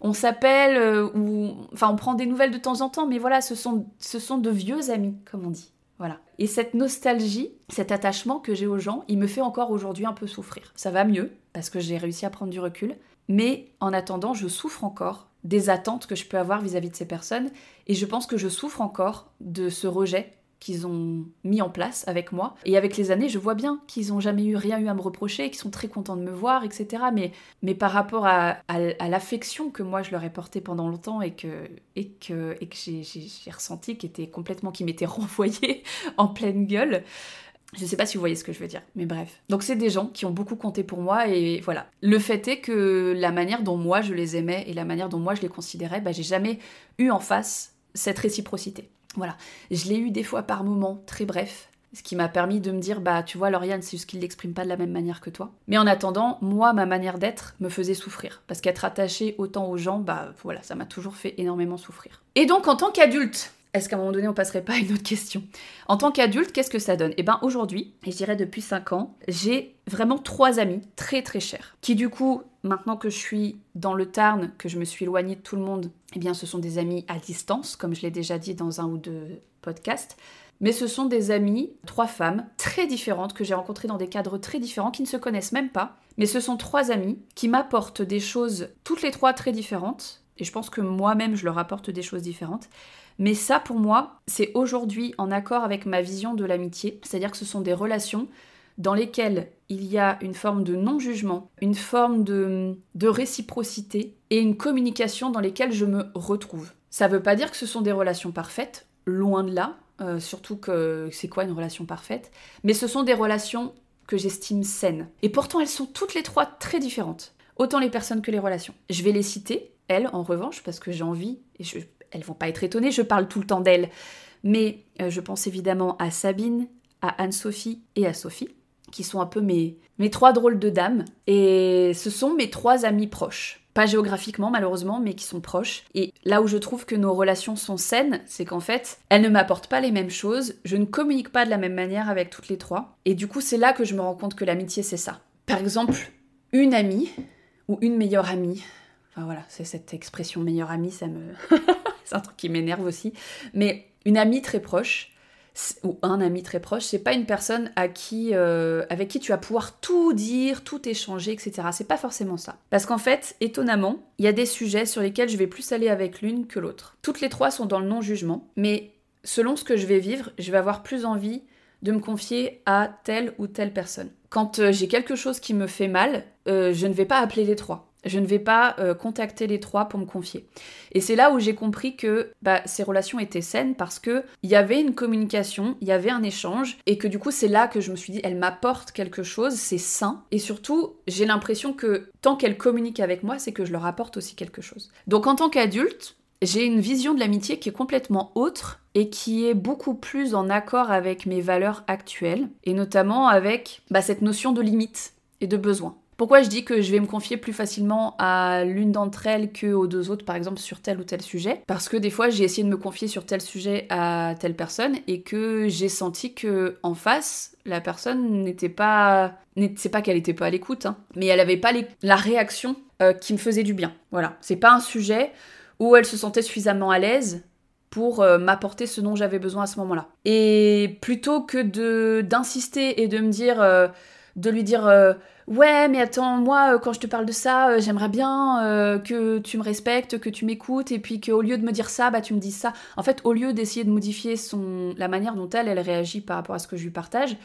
Speaker 1: on s'appelle euh, ou enfin on prend des nouvelles de temps en temps, mais voilà, ce sont, ce sont de vieux amis, comme on dit. Voilà. Et cette nostalgie, cet attachement que j'ai aux gens, il me fait encore aujourd'hui un peu souffrir. Ça va mieux parce que j'ai réussi à prendre du recul, mais en attendant, je souffre encore des attentes que je peux avoir vis à -vis de ces personnes et je pense que je souffre encore de ce rejet qu'ils ont mis en place avec moi. Et avec les années, je vois bien qu'ils n'ont jamais eu rien eu à me reprocher, qu'ils sont très contents de me voir, etc. Mais, mais par rapport à, à, l'affection que moi je leur ai portée pendant longtemps et que, et que, et que j'ai ressenti, qui était complètement, qui m'était renvoyé en pleine gueule. Je sais pas si vous voyez ce que je veux dire, mais bref. Donc c'est des gens qui ont beaucoup compté pour moi et voilà. Le fait est que la manière dont moi je les aimais et la manière dont moi je les considérais, bah, j'ai jamais eu en face cette réciprocité. Voilà, je l'ai eu des fois par moments, très bref, ce qui m'a permis de me dire, bah tu vois, Lauriane, c'est juste qu'il l'exprime pas de la même manière que toi. Mais en attendant, moi, ma manière d'être me faisait souffrir. Parce qu'être attaché autant aux gens, bah voilà, ça m'a toujours fait énormément souffrir. Et donc, en tant qu'adulte, est-ce qu'à un moment donné, on passerait pas à une autre question? En tant qu'adulte, qu'est-ce que ça donne? Eh bien, aujourd'hui, et je dirais depuis 5 ans, j'ai vraiment trois amis très très chers, qui du coup, maintenant que je suis dans le Tarn, que je me suis éloignée de tout le monde, eh bien, ce sont des amis à distance, comme je l'ai déjà dit dans un ou deux podcasts. Mais ce sont des amis, trois femmes très différentes que j'ai rencontrées dans des cadres très différents, qui ne se connaissent même pas. Mais ce sont trois amis qui m'apportent des choses toutes les trois très différentes. Et je pense que moi-même, je leur apporte des choses différentes. Mais ça, pour moi, c'est aujourd'hui en accord avec ma vision de l'amitié, c'est-à-dire que ce sont des relations dans lesquelles il y a une forme de non-jugement, une forme de, réciprocité et une communication dans lesquelles je me retrouve. Ça ne veut pas dire que ce sont des relations parfaites, loin de là, euh, surtout que c'est quoi une relation parfaite, mais ce sont des relations que j'estime saines. Et pourtant, elles sont toutes les trois très différentes, autant les personnes que les relations. Je vais les citer, elles, en revanche, parce que j'ai envie, et je elles vont pas être étonnées, je parle tout le temps d'elles. Mais euh, je pense évidemment à Sabine, à Anne-Sophie et à Sophie, qui sont un peu mes, trois drôles de dames. Et ce sont mes trois amis proches. Pas géographiquement malheureusement, mais qui sont proches. Et là où je trouve que nos relations sont saines, c'est qu'en fait, elles ne m'apportent pas les mêmes choses, je ne communique pas de la même manière avec toutes les trois. Et du coup, c'est là que je me rends compte que l'amitié, c'est ça. Par exemple, une amie, ou une meilleure amie, enfin voilà, c'est cette expression meilleure amie, ça me... c'est un truc qui m'énerve aussi. Mais une amie très proche, ou un ami très proche, c'est pas une personne à qui, euh, avec qui tu vas pouvoir tout dire, tout échanger, etc. C'est pas forcément ça. Parce qu'en fait, étonnamment, il y a des sujets sur lesquels je vais plus aller avec l'une que l'autre. Toutes les trois sont dans le non-jugement, mais selon ce que je vais vivre, je vais avoir plus envie de me confier à telle ou telle personne. Quand euh, j'ai quelque chose qui me fait mal, euh, je ne vais pas appeler les trois. Je ne vais pas euh, contacter les trois pour me confier. Et c'est là où j'ai compris que bah, ces relations étaient saines parce que il y avait une communication, il y avait un échange, et que du coup c'est là que je me suis dit, elle m'apporte quelque chose, c'est sain. Et surtout, j'ai l'impression que tant qu'elle communique avec moi, c'est que je leur apporte aussi quelque chose. Donc en tant qu'adulte, j'ai une vision de l'amitié qui est complètement autre et qui est beaucoup plus en accord avec mes valeurs actuelles, et notamment avec bah, cette notion de limite et de besoin. Pourquoi je dis que je vais me confier plus facilement à l'une d'entre elles que aux deux autres, par exemple, sur tel ou tel sujet? Parce que des fois, j'ai essayé de me confier sur tel sujet à telle personne et que j'ai senti que en face, la personne n'était pas. C'est pas qu'elle était pas à l'écoute, hein, mais elle avait pas la réaction euh, qui me faisait du bien. Voilà. C'est pas un sujet où elle se sentait suffisamment à l'aise pour euh, m'apporter ce dont j'avais besoin à ce moment-là. Et plutôt que d'insister et de me dire, euh, de lui dire, euh, ouais, mais attends, moi, quand je te parle de ça, j'aimerais bien que tu me respectes, que tu m'écoutes, et puis qu'au lieu de me dire ça, bah tu me dises ça. En fait, au lieu d'essayer de modifier son la manière dont elle elle réagit par rapport à ce que je lui partage.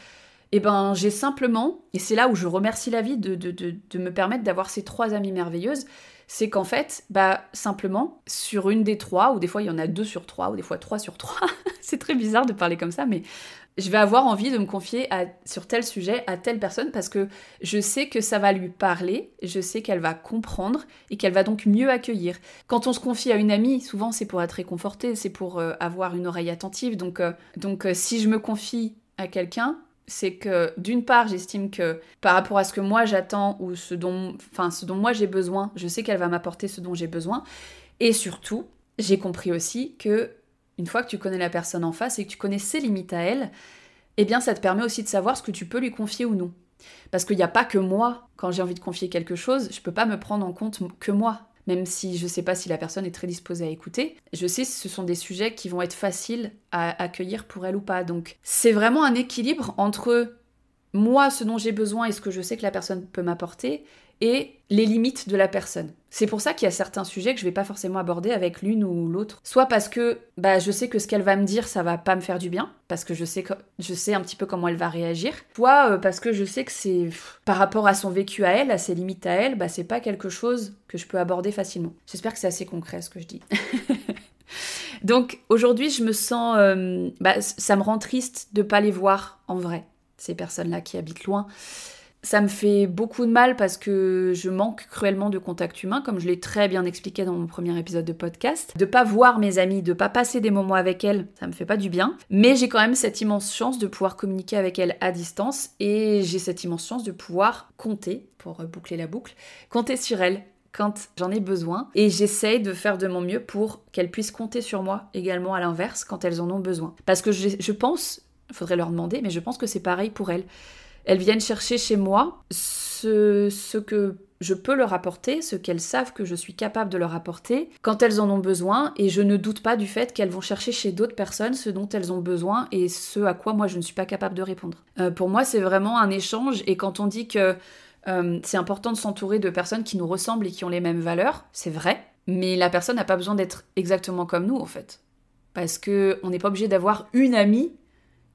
Speaker 1: Eh ben, j'ai simplement, et c'est là où je remercie la vie de, de, de, de me permettre d'avoir ces trois amies merveilleuses, c'est qu'en fait, bah simplement, sur une des trois, ou des fois il y en a deux sur trois, ou des fois trois sur trois, c'est très bizarre de parler comme ça, mais je vais avoir envie de me confier sur tel sujet à telle personne parce que je sais que ça va lui parler, je sais qu'elle va comprendre et qu'elle va donc mieux accueillir. Quand on se confie à une amie, souvent c'est pour être réconforté, c'est pour euh, avoir une oreille attentive. Donc, euh, donc euh, si je me confie à quelqu'un, c'est que d'une part, j'estime que par rapport à ce que moi j'attends ou ce dont, enfin, ce dont moi j'ai besoin, je sais qu'elle va m'apporter ce dont j'ai besoin. Et surtout, j'ai compris aussi que une fois que tu connais la personne en face et que tu connais ses limites à elle, eh bien, ça te permet aussi de savoir ce que tu peux lui confier ou non. Parce qu'il n'y a pas que moi, quand j'ai envie de confier quelque chose, je peux pas me prendre en compte que moi même si je ne sais pas si la personne est très disposée à écouter. Je sais que ce sont des sujets qui vont être faciles à accueillir pour elle ou pas. Donc c'est vraiment un équilibre entre moi, ce dont j'ai besoin et ce que je sais que la personne peut m'apporter, et les limites de la personne. C'est pour ça qu'il y a certains sujets que je vais pas forcément aborder avec l'une ou l'autre. Soit parce que bah, je sais que ce qu'elle va me dire, ça va pas me faire du bien, parce que je sais, je sais un petit peu comment elle va réagir. Soit euh, parce que je sais que c'est par rapport à son vécu à elle, à ses limites à elle, bah, c'est pas quelque chose que je peux aborder facilement. J'espère que c'est assez concret ce que je dis. Donc aujourd'hui, je me sens. Euh, bah, ça me rend triste de pas les voir en vrai, ces personnes-là qui habitent loin. Ça me fait beaucoup de mal parce que je manque cruellement de contact humain, comme je l'ai très bien expliqué dans mon premier épisode de podcast. De pas voir mes amis, de pas passer des moments avec elles, ça me fait pas du bien. Mais j'ai quand même cette immense chance de pouvoir communiquer avec elles à distance et j'ai cette immense chance de pouvoir compter, pour boucler la boucle, compter sur elles quand j'en ai besoin et j'essaye de faire de mon mieux pour qu'elles puissent compter sur moi également à l'inverse quand elles en ont besoin. Parce que je, je pense, il faudrait leur demander, mais je pense que c'est pareil pour elles elles viennent chercher chez moi ce, que je peux leur apporter, ce qu'elles savent que je suis capable de leur apporter quand elles en ont besoin, et je ne doute pas du fait qu'elles vont chercher chez d'autres personnes ce dont elles ont besoin et ce à quoi moi je ne suis pas capable de répondre. Euh, pour moi, c'est vraiment un échange, et quand on dit que euh, c'est important de s'entourer de personnes qui nous ressemblent et qui ont les mêmes valeurs, c'est vrai, mais la personne n'a pas besoin d'être exactement comme nous en fait. Parce que on n'est pas obligé d'avoir une amie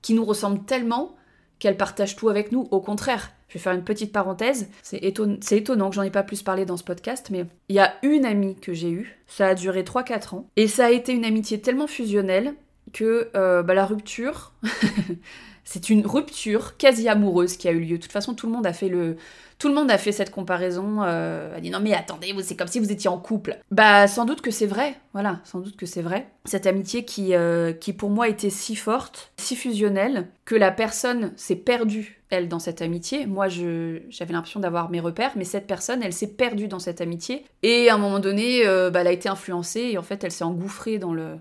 Speaker 1: qui nous ressemble tellement qu'elle partage tout avec nous. Au contraire, je vais faire une petite parenthèse. C'est étonnant, que j'en ai pas plus parlé dans ce podcast, mais il y a une amie que j'ai eue. Ça a duré 3-4 ans. Et ça a été une amitié tellement fusionnelle que euh, bah, la rupture, c'est une rupture quasi amoureuse qui a eu lieu. De toute façon, tout le monde a fait le, tout le monde a fait cette comparaison, euh, a dit non mais attendez, c'est comme si vous étiez en couple. Bah sans doute que c'est vrai, voilà, sans doute que c'est vrai. Cette amitié qui, euh, qui pour moi était si forte, si fusionnelle, que la personne s'est perdue, elle, dans cette amitié. Moi, j'avais l'impression d'avoir mes repères, mais cette personne, elle s'est perdue dans cette amitié. Et à un moment donné, euh, bah, elle a été influencée et en fait, elle s'est engouffrée dans le...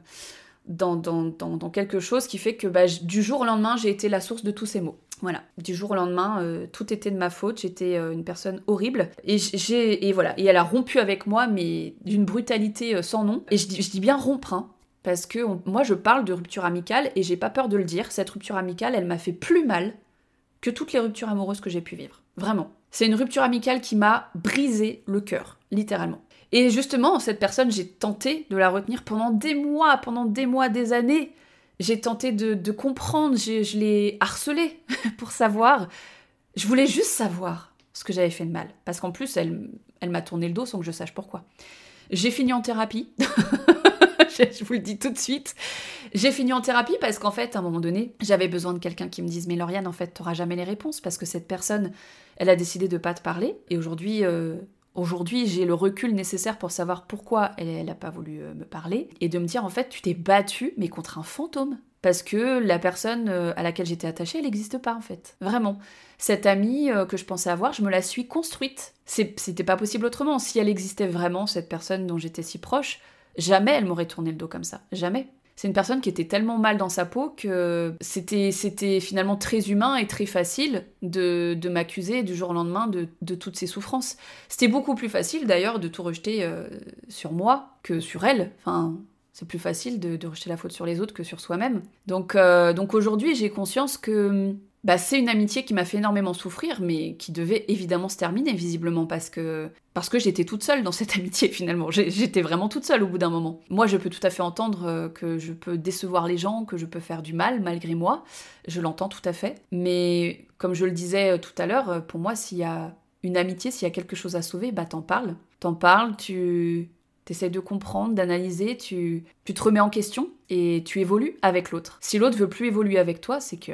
Speaker 1: Dans, dans, dans, quelque chose qui fait que bah, du jour au lendemain, j'ai été la source de tous ces mots. Voilà, du jour au lendemain, euh, tout était de ma faute, j'étais euh, une personne horrible. Et, j'ai, et voilà, et elle a rompu avec moi, mais d'une brutalité euh, sans nom. Et je dis, bien rompre, hein, parce que moi je parle de rupture amicale et j'ai pas peur de le dire. Cette rupture amicale, elle m'a fait plus mal que toutes les ruptures amoureuses que j'ai pu vivre. Vraiment. C'est une rupture amicale qui m'a brisé le cœur, littéralement. Et justement, cette personne, j'ai tenté de la retenir pendant des mois, pendant des mois, des années. J'ai tenté de, comprendre, je, l'ai harcelé pour savoir. Je voulais juste savoir ce que j'avais fait de mal. Parce qu'en plus, elle, elle m'a tourné le dos sans que je sache pourquoi. J'ai fini en thérapie. je vous le dis tout de suite. J'ai fini en thérapie parce qu'en fait, à un moment donné, j'avais besoin de quelqu'un qui me dise Mais Lauriane, en fait, t'auras jamais les réponses parce que cette personne, elle a décidé de pas te parler. Et aujourd'hui, euh, Aujourd'hui, j'ai le recul nécessaire pour savoir pourquoi elle n'a pas voulu euh, me parler et de me dire en fait, tu t'es battu mais contre un fantôme. parce que la personne euh, à laquelle j'étais attachée, elle n'existe pas en fait. Vraiment. Cette amie euh, que je pensais avoir, je me la suis construite. C'était pas possible autrement. Si elle existait vraiment, cette personne dont j'étais si proche, jamais elle m'aurait tourné le dos comme ça. Jamais c'est une personne qui était tellement mal dans sa peau que c'était, c'était finalement très humain et très facile de, de m'accuser du jour au lendemain de, de toutes ces souffrances. C'était beaucoup plus facile d'ailleurs de tout rejeter euh, sur moi que sur elle. Enfin, c'est plus facile de, de, rejeter la faute sur les autres que sur soi-même. Donc, euh, donc aujourd'hui, j'ai conscience que bah, c'est une amitié qui m'a fait énormément souffrir, mais qui devait évidemment se terminer, visiblement, parce que, parce que j'étais toute seule dans cette amitié, finalement. J'étais vraiment toute seule au bout d'un moment. Moi, je peux tout à fait entendre euh, que je peux décevoir les gens, que je peux faire du mal, malgré moi. Je l'entends tout à fait. Mais, comme je le disais euh, tout à l'heure, euh, pour moi, s'il y a une amitié, s'il y a quelque chose à sauver, bah t'en parles. T'en parles, tu T'essayes de comprendre, d'analyser, tu, tu te remets en question et tu évolues avec l'autre. Si l'autre veut plus évoluer avec toi, c'est que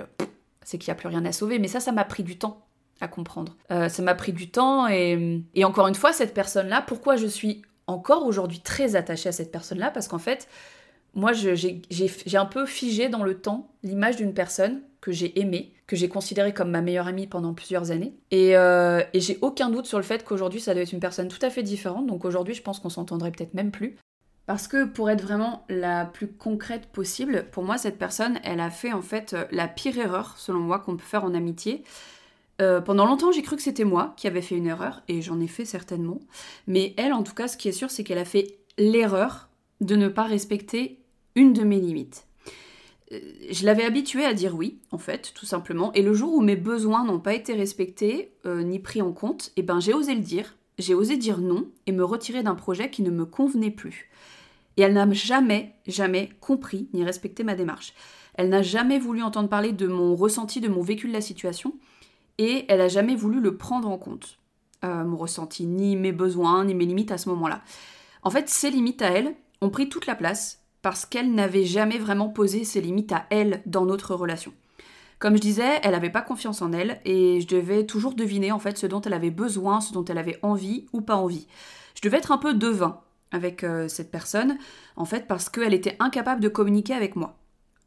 Speaker 1: c'est qu'il n'y a plus rien à sauver. Mais ça, ça m'a pris du temps à comprendre. Euh, ça m'a pris du temps et, encore une fois, cette personne-là, pourquoi je suis encore aujourd'hui très attachée à cette personne-là? Parce qu'en fait, moi, j'ai un peu figé dans le temps l'image d'une personne que j'ai aimée, que j'ai considérée comme ma meilleure amie pendant plusieurs années. Et, euh, et j'ai aucun doute sur le fait qu'aujourd'hui, ça doit être une personne tout à fait différente. Donc aujourd'hui, je pense qu'on s'entendrait peut-être même plus. Parce que pour être vraiment la plus concrète possible, pour moi, cette personne, elle a fait en fait euh, la pire erreur, selon moi, qu'on peut faire en amitié. Euh, pendant longtemps, j'ai cru que c'était moi qui avais fait une erreur, et j'en ai fait certainement. Mais elle, en tout cas, ce qui est sûr, c'est qu'elle a fait l'erreur de ne pas respecter une de mes limites. Euh, je l'avais habituée à dire oui, en fait, tout simplement. Et le jour où mes besoins n'ont pas été respectés ni pris en compte, eh ben j'ai osé le dire. J'ai osé dire non et me retirer d'un projet qui ne me convenait plus. Et elle n'a jamais, jamais compris ni respecté ma démarche. Elle n'a jamais voulu entendre parler de mon ressenti, de mon vécu de la situation, et elle n'a jamais voulu le prendre en compte. Euh, mon ressenti, ni mes besoins, ni mes limites à ce moment-là. En fait, ses limites à elle ont pris toute la place parce qu'elle n'avait jamais vraiment posé ses limites à elle dans notre relation. Comme je disais, elle n'avait pas confiance en elle et je devais toujours deviner en fait ce dont elle avait besoin, ce dont elle avait envie ou pas envie. Je devais être un peu devin avec euh, cette personne, en fait, parce qu'elle était incapable de communiquer avec moi.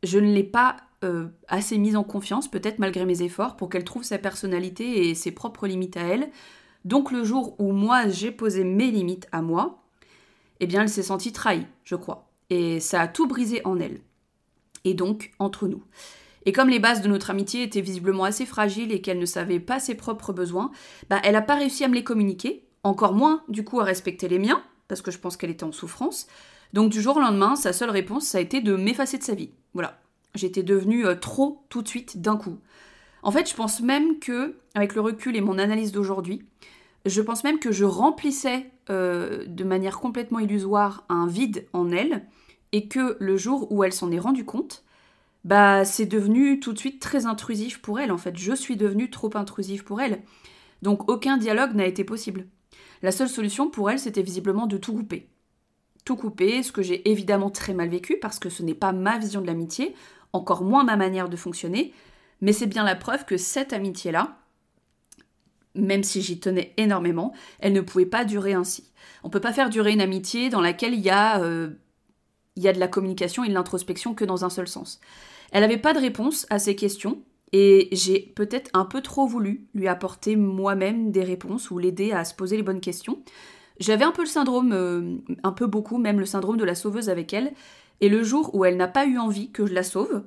Speaker 1: Je ne l'ai pas euh, assez mise en confiance, peut-être malgré mes efforts, pour qu'elle trouve sa personnalité et ses propres limites à elle. Donc le jour où moi j'ai posé mes limites à moi, eh bien elle s'est sentie trahie, je crois. Et ça a tout brisé en elle. Et donc entre nous. Et comme les bases de notre amitié étaient visiblement assez fragiles et qu'elle ne savait pas ses propres besoins, bah, elle n'a pas réussi à me les communiquer, encore moins du coup à respecter les miens, parce que je pense qu'elle était en souffrance. Donc du jour au lendemain, sa seule réponse, ça a été de m'effacer de sa vie. Voilà. J'étais devenue euh, trop tout de suite d'un coup. En fait, je pense même que, avec le recul et mon analyse d'aujourd'hui, je pense même que je remplissais euh, de manière complètement illusoire un vide en elle, et que le jour où elle s'en est rendue compte, bah c'est devenu tout de suite très intrusif pour elle. En fait, je suis devenue trop intrusive pour elle. Donc aucun dialogue n'a été possible. La seule solution pour elle, c'était visiblement de tout couper. Tout couper, ce que j'ai évidemment très mal vécu parce que ce n'est pas ma vision de l'amitié, encore moins ma manière de fonctionner, mais c'est bien la preuve que cette amitié-là, même si j'y tenais énormément, elle ne pouvait pas durer ainsi. On ne peut pas faire durer une amitié dans laquelle il y euh, y a de la communication et de l'introspection que dans un seul sens. Elle n'avait pas de réponse à ces questions, et j'ai peut-être un peu trop voulu lui apporter moi-même des réponses ou l'aider à se poser les bonnes questions. J'avais un peu le syndrome, euh, un peu beaucoup même le syndrome de la sauveuse avec elle. Et le jour où elle n'a pas eu envie que je la sauve,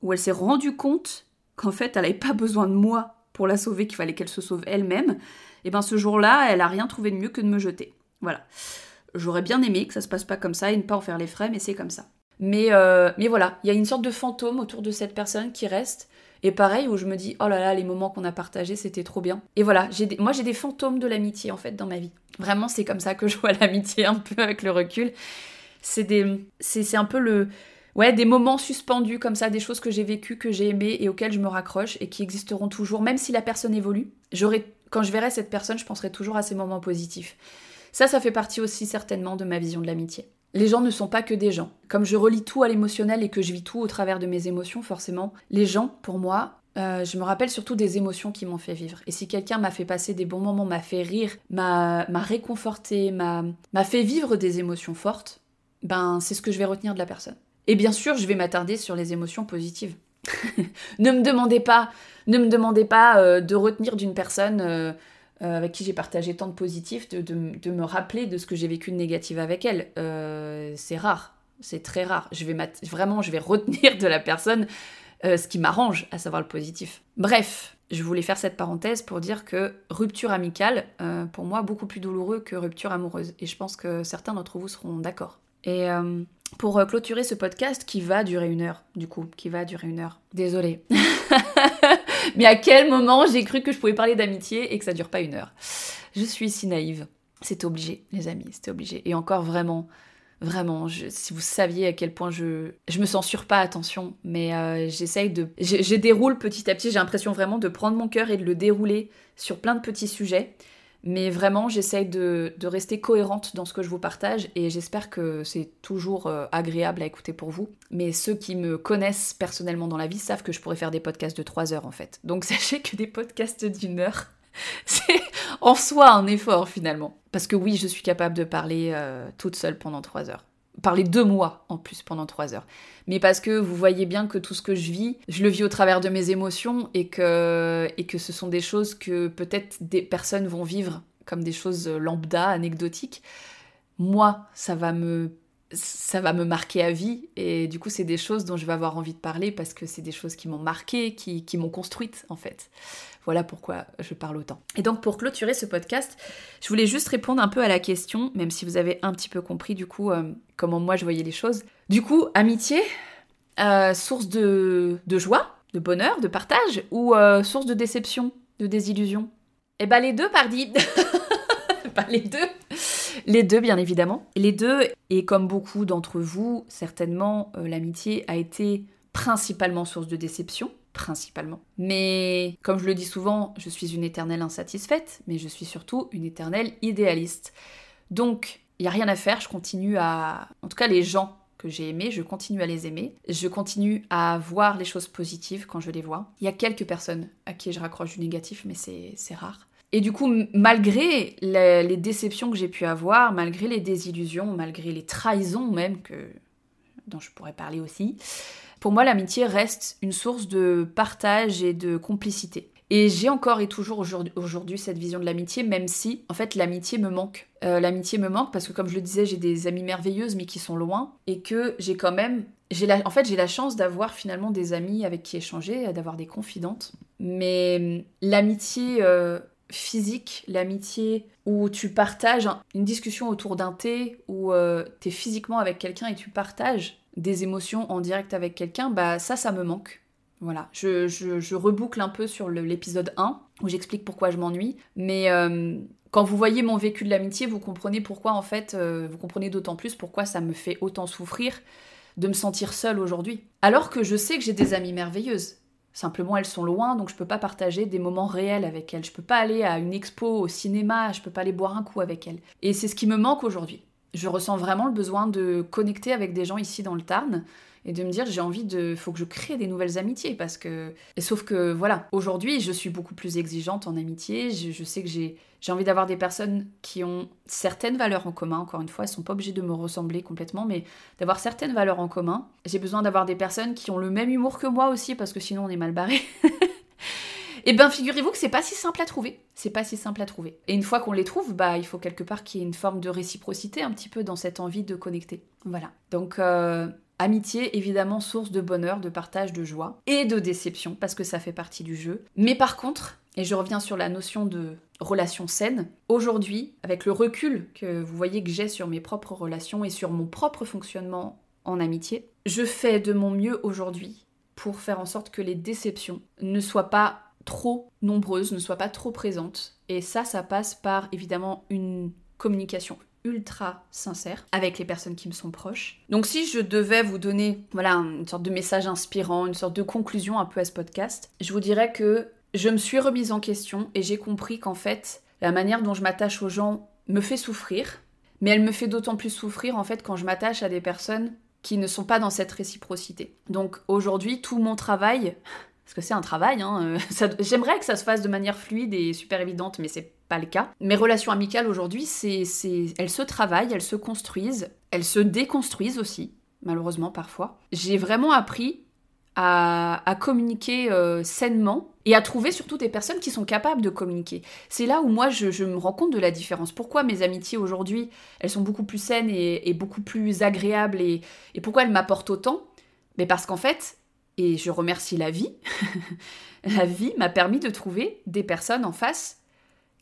Speaker 1: où elle s'est rendue compte qu'en fait elle n'avait pas besoin de moi pour la sauver, qu'il fallait qu'elle se sauve elle-même, et eh bien ce jour-là, elle a rien trouvé de mieux que de me jeter. Voilà. J'aurais bien aimé que ça se passe pas comme ça et ne pas en faire les frais, mais c'est comme ça. Mais, euh, mais voilà, il y a une sorte de fantôme autour de cette personne qui reste et pareil, où je me dis, oh là là, les moments qu'on a partagés, c'était trop bien. Et voilà, moi j'ai des fantômes de l'amitié en fait dans ma vie. Vraiment, c'est comme ça que je vois l'amitié un peu avec le recul. C'est des, un peu le, ouais, des moments suspendus comme ça, des choses que j'ai vécues, que j'ai aimées et auxquelles je me raccroche et qui existeront toujours, même si la personne évolue. Quand je verrai cette personne, je penserai toujours à ces moments positifs. Ça, ça fait partie aussi certainement de ma vision de l'amitié. Les gens ne sont pas que des gens. Comme je relis tout à l'émotionnel et que je vis tout au travers de mes émotions, forcément, les gens, pour moi, euh, je me rappelle surtout des émotions qui m'ont fait vivre. Et si quelqu'un m'a fait passer des bons moments, m'a fait rire, m'a réconforté, m'a fait vivre des émotions fortes, ben c'est ce que je vais retenir de la personne. Et bien sûr, je vais m'attarder sur les émotions positives. ne me demandez pas, ne me demandez pas euh, de retenir d'une personne euh, euh, avec qui j'ai partagé tant de positifs, de, de, me rappeler de ce que j'ai vécu de négatif avec elle. c'est rare, c'est très rare. Je vais vraiment, je vais retenir de la personne ce qui m'arrange, à savoir le positif. Bref, je voulais faire cette parenthèse pour dire que rupture amicale, pour moi, beaucoup plus douloureux que rupture amoureuse. Et je pense que certains d'entre vous seront d'accord. Et pour euh, clôturer ce podcast qui va durer une heure, du coup, qui va durer une heure. Désolée. Mais à quel moment j'ai cru que je pouvais parler d'amitié et que ça dure pas une heure? Je suis si naïve. C'était obligé, les amis, c'était obligé. Et encore vraiment, vraiment, si vous saviez à quel point je, je me censure pas, attention, mais euh, j'essaye de, je, déroule petit à petit. J'ai l'impression vraiment de prendre mon cœur et de le dérouler sur plein de petits sujets. Mais vraiment, j'essaye de, rester cohérente dans ce que je vous partage et j'espère que c'est toujours euh, agréable à écouter pour vous. Mais ceux qui me connaissent personnellement dans la vie savent que je pourrais faire des podcasts de 3 heures en fait. Donc sachez que des podcasts d'une heure, c'est en soi un effort finalement. Parce que oui, je suis capable de parler euh, toute seule pendant 3 heures de moi en plus pendant trois heures. Mais parce que vous voyez bien que tout ce que je vis, je le vis au travers de mes émotions et que, et que ce sont des choses que peut-être des personnes vont vivre comme des choses lambda, anecdotiques. Moi, ça va me ça va me marquer à vie et du coup c'est des choses dont je vais avoir envie de parler parce que c'est des choses qui m'ont marqué, qui, qui m'ont construite en fait. Voilà pourquoi je parle autant. Et donc pour clôturer ce podcast, je voulais juste répondre un peu à la question, même si vous avez un petit peu compris du coup euh, comment moi je voyais les choses. Du coup, amitié, euh, source de, joie, de bonheur, de partage, ou euh, source de déception, de désillusion? Eh ben les deux, pardi Pas les deux les deux, bien évidemment. Les deux, et comme beaucoup d'entre vous, certainement, l'amitié a été principalement source de déception principalement. Mais comme je le dis souvent, je suis une éternelle insatisfaite, mais je suis surtout une éternelle idéaliste. Donc, il n'y a rien à faire, je continue à... En tout cas, les gens que j'ai aimés, je continue à les aimer. Je continue à voir les choses positives quand je les vois. Il y a quelques personnes à qui je raccroche du négatif, mais c'est rare. Et du coup, malgré les, les déceptions que j'ai pu avoir, malgré les désillusions, malgré les trahisons même, que, dont je pourrais parler aussi, pour moi, l'amitié reste une source de partage et de complicité. Et j'ai encore et toujours aujourd'hui cette vision de l'amitié, même si, en fait, l'amitié me manque. Euh, l'amitié me manque parce que, comme je le disais, j'ai des amies merveilleuses, mais qui sont loin, et que j'ai quand même... en fait, j'ai la chance d'avoir finalement des amis avec qui échanger, d'avoir des confidentes. Mais hum, l'amitié euh, physique, l'amitié où tu partages une discussion autour d'un thé, où euh, tu es physiquement avec quelqu'un et tu partages des émotions en direct avec quelqu'un, bah ça, ça me manque. Voilà, je, reboucle un peu sur l'épisode 1, où j'explique pourquoi je m'ennuie, mais euh, quand vous voyez mon vécu de l'amitié, vous comprenez pourquoi, en fait, euh, vous comprenez d'autant plus pourquoi ça me fait autant souffrir de me sentir seule aujourd'hui. Alors que je sais que j'ai des amies merveilleuses. Simplement, elles sont loin, donc je peux pas partager des moments réels avec elles. Je peux pas aller à une expo, au cinéma, je peux pas aller boire un coup avec elles. Et c'est ce qui me manque aujourd'hui je ressens vraiment le besoin de connecter avec des gens ici dans le Tarn et de me dire j'ai envie de faut que je crée des nouvelles amitiés parce que et sauf que voilà aujourd'hui je suis beaucoup plus exigeante en amitié je, sais que j'ai j'ai envie d'avoir des personnes qui ont certaines valeurs en commun encore une fois elles sont pas obligées de me ressembler complètement mais d'avoir certaines valeurs en commun. J'ai besoin d'avoir des personnes qui ont le même humour que moi aussi parce que sinon on est mal barré eh bien, figurez-vous que c'est pas si simple à trouver. C'est pas si simple à trouver. Et une fois qu'on les trouve, bah, il faut quelque part qu'il y ait une forme de réciprocité un petit peu dans cette envie de connecter. Voilà. Donc, euh, amitié, évidemment, source de bonheur, de partage, de joie et de déception, parce que ça fait partie du jeu. Mais par contre, et je reviens sur la notion de relation saine, aujourd'hui, avec le recul que vous voyez que j'ai sur mes propres relations et sur mon propre fonctionnement en amitié, je fais de mon mieux aujourd'hui pour faire en sorte que les déceptions ne soient pas trop nombreuses, ne soient pas trop présentes. Et ça, ça passe par évidemment une communication ultra sincère avec les personnes qui me sont proches. Donc si je devais vous donner voilà une sorte de message inspirant, une sorte de conclusion un peu à ce podcast, je vous dirais que je me suis remise en question et j'ai compris qu'en fait, la manière dont je m'attache aux gens me fait souffrir, mais elle me fait d'autant plus souffrir en fait quand je m'attache à des personnes qui ne sont pas dans cette réciprocité. Donc aujourd'hui, tout mon travail, parce que c'est un travail. Hein, euh, j'aimerais que ça se fasse de manière fluide et super évidente, mais c'est pas le cas. Mes relations amicales aujourd'hui, c'est, elles se travaillent, elles se construisent, elles se déconstruisent aussi. malheureusement parfois. J'ai vraiment appris à, communiquer euh, sainement et à trouver surtout des personnes qui sont capables de communiquer. C'est là où moi je, me rends compte de la différence. Pourquoi mes amitiés aujourd'hui, elles sont beaucoup plus saines et, beaucoup plus agréables et, et pourquoi elles m'apportent autant? Mais parce qu'en fait, et je remercie la vie, la vie m'a permis de trouver des personnes en face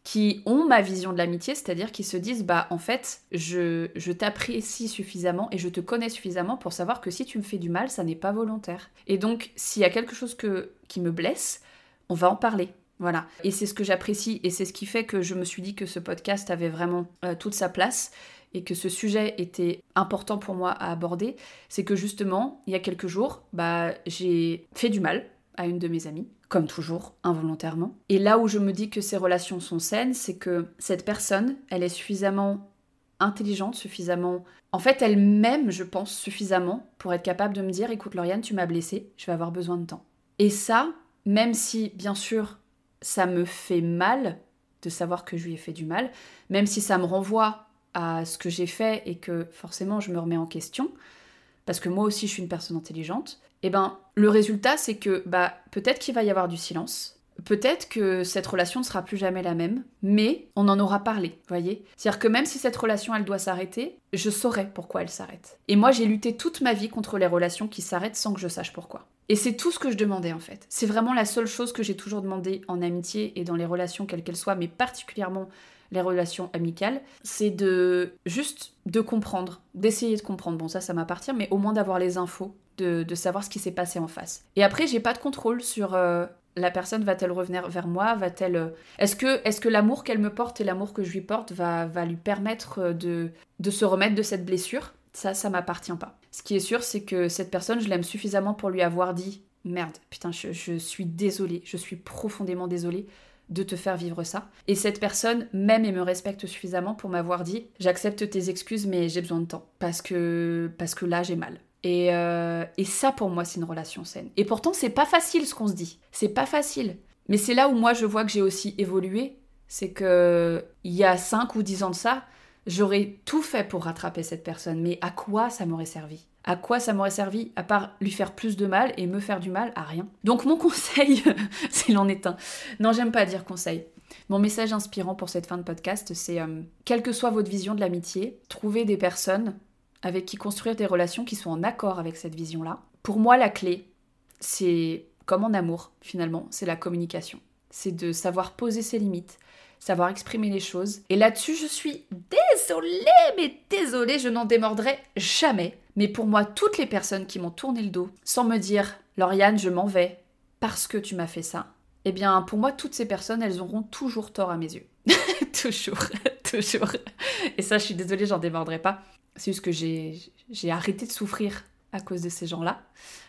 Speaker 1: qui ont ma vision de l'amitié, c'est-à-dire qui se disent bah en fait je, je t'apprécie suffisamment et je te connais suffisamment pour savoir que si tu me fais du mal, ça n'est pas volontaire. Et donc s'il y a quelque chose que, qui me blesse, on va en parler. Voilà. Et c'est ce que j'apprécie et c'est ce qui fait que je me suis dit que ce podcast avait vraiment euh, toute sa place et que ce sujet était important pour moi à aborder, c'est que justement, il y a quelques jours, bah, j'ai fait du mal à une de mes amies comme toujours, involontairement. Et là où je me dis que ces relations sont saines, c'est que cette personne, elle est suffisamment intelligente, suffisamment... En fait, elle m'aime, je pense, suffisamment pour être capable de me dire, écoute Lauriane, tu m'as blessée, je vais avoir besoin de temps. Et ça, même si, bien sûr, ça me fait mal de savoir que je lui ai fait du mal, même si ça me renvoie à ce que j'ai fait et que forcément je me remets en question, parce que moi aussi je suis une personne intelligente, et eh ben le résultat c'est que bah peut-être qu'il va y avoir du silence, peut-être que cette relation ne sera plus jamais la même, mais on en aura parlé, voyez? C'est-à-dire que même si cette relation elle doit s'arrêter, je saurai pourquoi elle s'arrête. Et moi j'ai lutté toute ma vie contre les relations qui s'arrêtent sans que je sache pourquoi. Et c'est tout ce que je demandais en fait. C'est vraiment la seule chose que j'ai toujours demandé en amitié et dans les relations quelles qu'elles soient, mais particulièrement les relations amicales, c'est de juste de comprendre, d'essayer de comprendre. Bon, ça, ça m'appartient, mais au moins d'avoir les infos, de, savoir ce qui s'est passé en face. Et après, j'ai pas de contrôle sur euh, la personne va-t-elle revenir vers moi, va-t-elle euh, est-ce que est-ce que l'amour qu'elle me porte et l'amour que je lui porte va, va lui permettre euh, de, de se remettre de cette blessure? Ça, ça m'appartient pas. Ce qui est sûr, c'est que cette personne, je l'aime suffisamment pour lui avoir dit merde, putain, je, suis désolée, je suis profondément désolée de te faire vivre ça. Et cette personne m'aime et me respecte suffisamment pour m'avoir dit j'accepte tes excuses mais j'ai besoin de temps parce que parce que là j'ai mal. Et, euh, et ça pour moi c'est une relation saine. Et pourtant c'est pas facile ce qu'on se dit. C'est pas facile. Mais c'est là où moi je vois que j'ai aussi évolué. C'est que il y a 5 ou 10 ans de ça, j'aurais tout fait pour rattraper cette personne. Mais à quoi ça m'aurait servi? À quoi ça m'aurait servi à part lui faire plus de mal et me faire du mal? À rien. Donc mon conseil, s'il en est un. Non, j'aime pas dire conseil. Mon message inspirant pour cette fin de podcast, c'est euh, quelle que soit votre vision de l'amitié, trouvez des personnes avec qui construire des relations qui sont en accord avec cette vision-là. Pour moi, la clé, c'est comme en amour, finalement, c'est la communication. C'est de savoir poser ses limites, savoir exprimer les choses. Et là-dessus, je suis désolée, mais désolée, je n'en démordrai jamais. Mais pour moi, toutes les personnes qui m'ont tourné le dos, sans me dire, Lauriane, je m'en vais, parce que tu m'as fait ça, eh bien, pour moi, toutes ces personnes, elles auront toujours tort à mes yeux. toujours, toujours. Et ça, je suis désolée, j'en démordrai pas. C'est juste que j'ai arrêté de souffrir à cause de ces gens-là.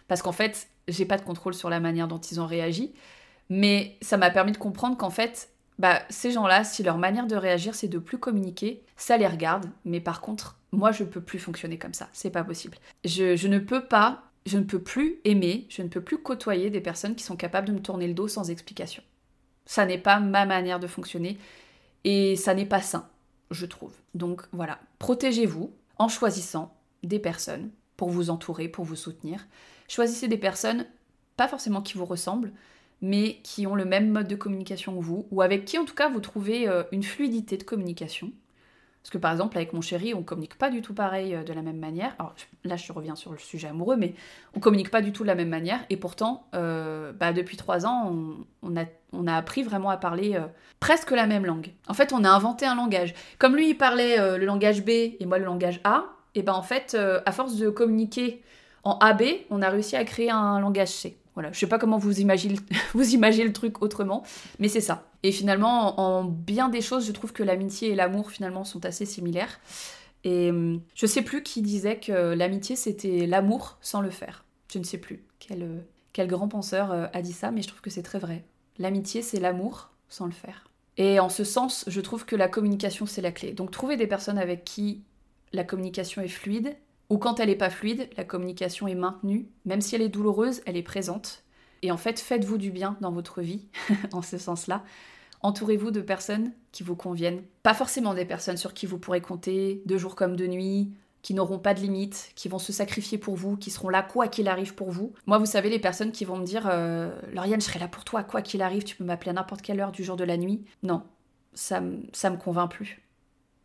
Speaker 1: Parce qu'en fait, j'ai pas de contrôle sur la manière dont ils ont réagi. Mais ça m'a permis de comprendre qu'en fait, bah, ces gens-là, si leur manière de réagir, c'est de plus communiquer, ça les regarde. Mais par contre, moi, je peux plus fonctionner comme ça. C'est pas possible. Je, ne peux pas, je ne peux plus aimer, je ne peux plus côtoyer des personnes qui sont capables de me tourner le dos sans explication. Ça n'est pas ma manière de fonctionner et ça n'est pas sain, je trouve. Donc voilà, protégez-vous en choisissant des personnes pour vous entourer, pour vous soutenir. Choisissez des personnes, pas forcément qui vous ressemblent, mais qui ont le même mode de communication que vous, ou avec qui en tout cas vous trouvez euh, une fluidité de communication. Parce que par exemple, avec mon chéri, on communique pas du tout pareil euh, de la même manière. Alors là, je reviens sur le sujet amoureux, mais on communique pas du tout de la même manière. Et pourtant, euh, bah, depuis trois ans, on, a, on, a, appris vraiment à parler presque la même langue. En fait, on a inventé un langage. Comme lui, il parlait le langage B et moi le langage A, et ben en fait, à force de communiquer en AB, on a réussi à créer un langage C. Voilà, je sais pas comment vous imaginez, le truc autrement, mais c'est ça. Et finalement, en bien des choses, je trouve que l'amitié et l'amour finalement sont assez similaires. Et hum, je sais plus qui disait que l'amitié c'était l'amour sans le faire. Je ne sais plus quel, euh, quel grand penseur euh, a dit ça, mais je trouve que c'est très vrai. L'amitié c'est l'amour sans le faire. Et en ce sens, je trouve que la communication c'est la clé. Donc trouver des personnes avec qui la communication est fluide, ou quand elle n'est pas fluide, la communication est maintenue, même si elle est douloureuse, elle est présente. Et en fait, faites-vous du bien dans votre vie, en ce sens-là. Entourez-vous de personnes qui vous conviennent. Pas forcément des personnes sur qui vous pourrez compter, de jour comme de nuit, qui n'auront pas de limites, qui vont se sacrifier pour vous, qui seront là quoi qu'il arrive pour vous. Moi, vous savez, les personnes qui vont me dire euh, Lauriane, je serai là pour toi quoi qu'il arrive, tu peux m'appeler à n'importe quelle heure du jour de la nuit. Non, ça, ça me convainc plus.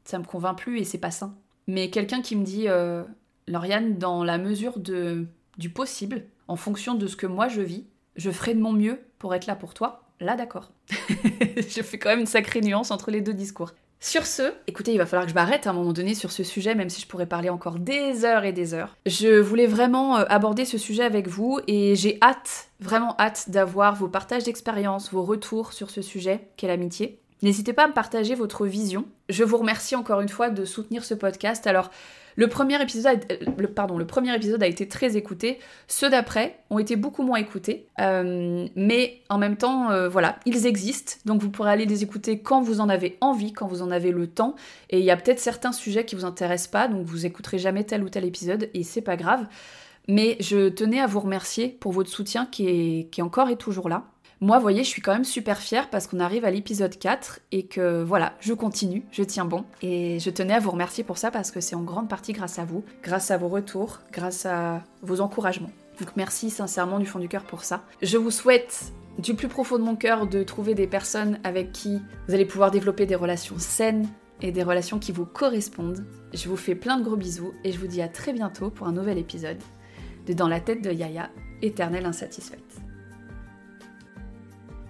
Speaker 1: Ça me convainc plus et c'est pas sain. Mais quelqu'un qui me dit euh, Lauriane, dans la mesure de, du possible, en fonction de ce que moi je vis, je ferai de mon mieux pour être là pour toi. Là, d'accord. je fais quand même une sacrée nuance entre les deux discours. Sur ce, écoutez, il va falloir que je m'arrête à un moment donné sur ce sujet, même si je pourrais parler encore des heures et des heures. Je voulais vraiment euh, aborder ce sujet avec vous et j'ai hâte, vraiment hâte d'avoir vos partages d'expérience, vos retours sur ce sujet qu'est l'amitié. N'hésitez pas à me partager votre vision. Je vous remercie encore une fois de soutenir ce podcast. Alors, le premier épisode, le, premier épisode a été très écouté. Ceux d'après ont été beaucoup moins écoutés, euh, mais en même temps, euh, voilà, ils existent. Donc vous pourrez aller les écouter quand vous en avez envie, quand vous en avez le temps. Et il y a peut-être certains sujets qui vous intéressent pas, donc vous écouterez jamais tel ou tel épisode, et c'est pas grave. Mais je tenais à vous remercier pour votre soutien qui est, qui est encore et toujours là. Moi, voyez, je suis quand même super fière parce qu'on arrive à l'épisode 4 et que voilà, je continue, je tiens bon. Et je tenais à vous remercier pour ça parce que c'est en grande partie grâce à vous, grâce à vos retours, grâce à vos encouragements. Donc merci sincèrement du fond du cœur pour ça. Je vous souhaite du plus profond de mon cœur de trouver des personnes avec qui vous allez pouvoir développer des relations saines et des relations qui vous correspondent. Je vous fais plein de gros bisous et je vous dis à très bientôt pour un nouvel épisode de Dans la tête de Yaya, éternelle insatisfaite.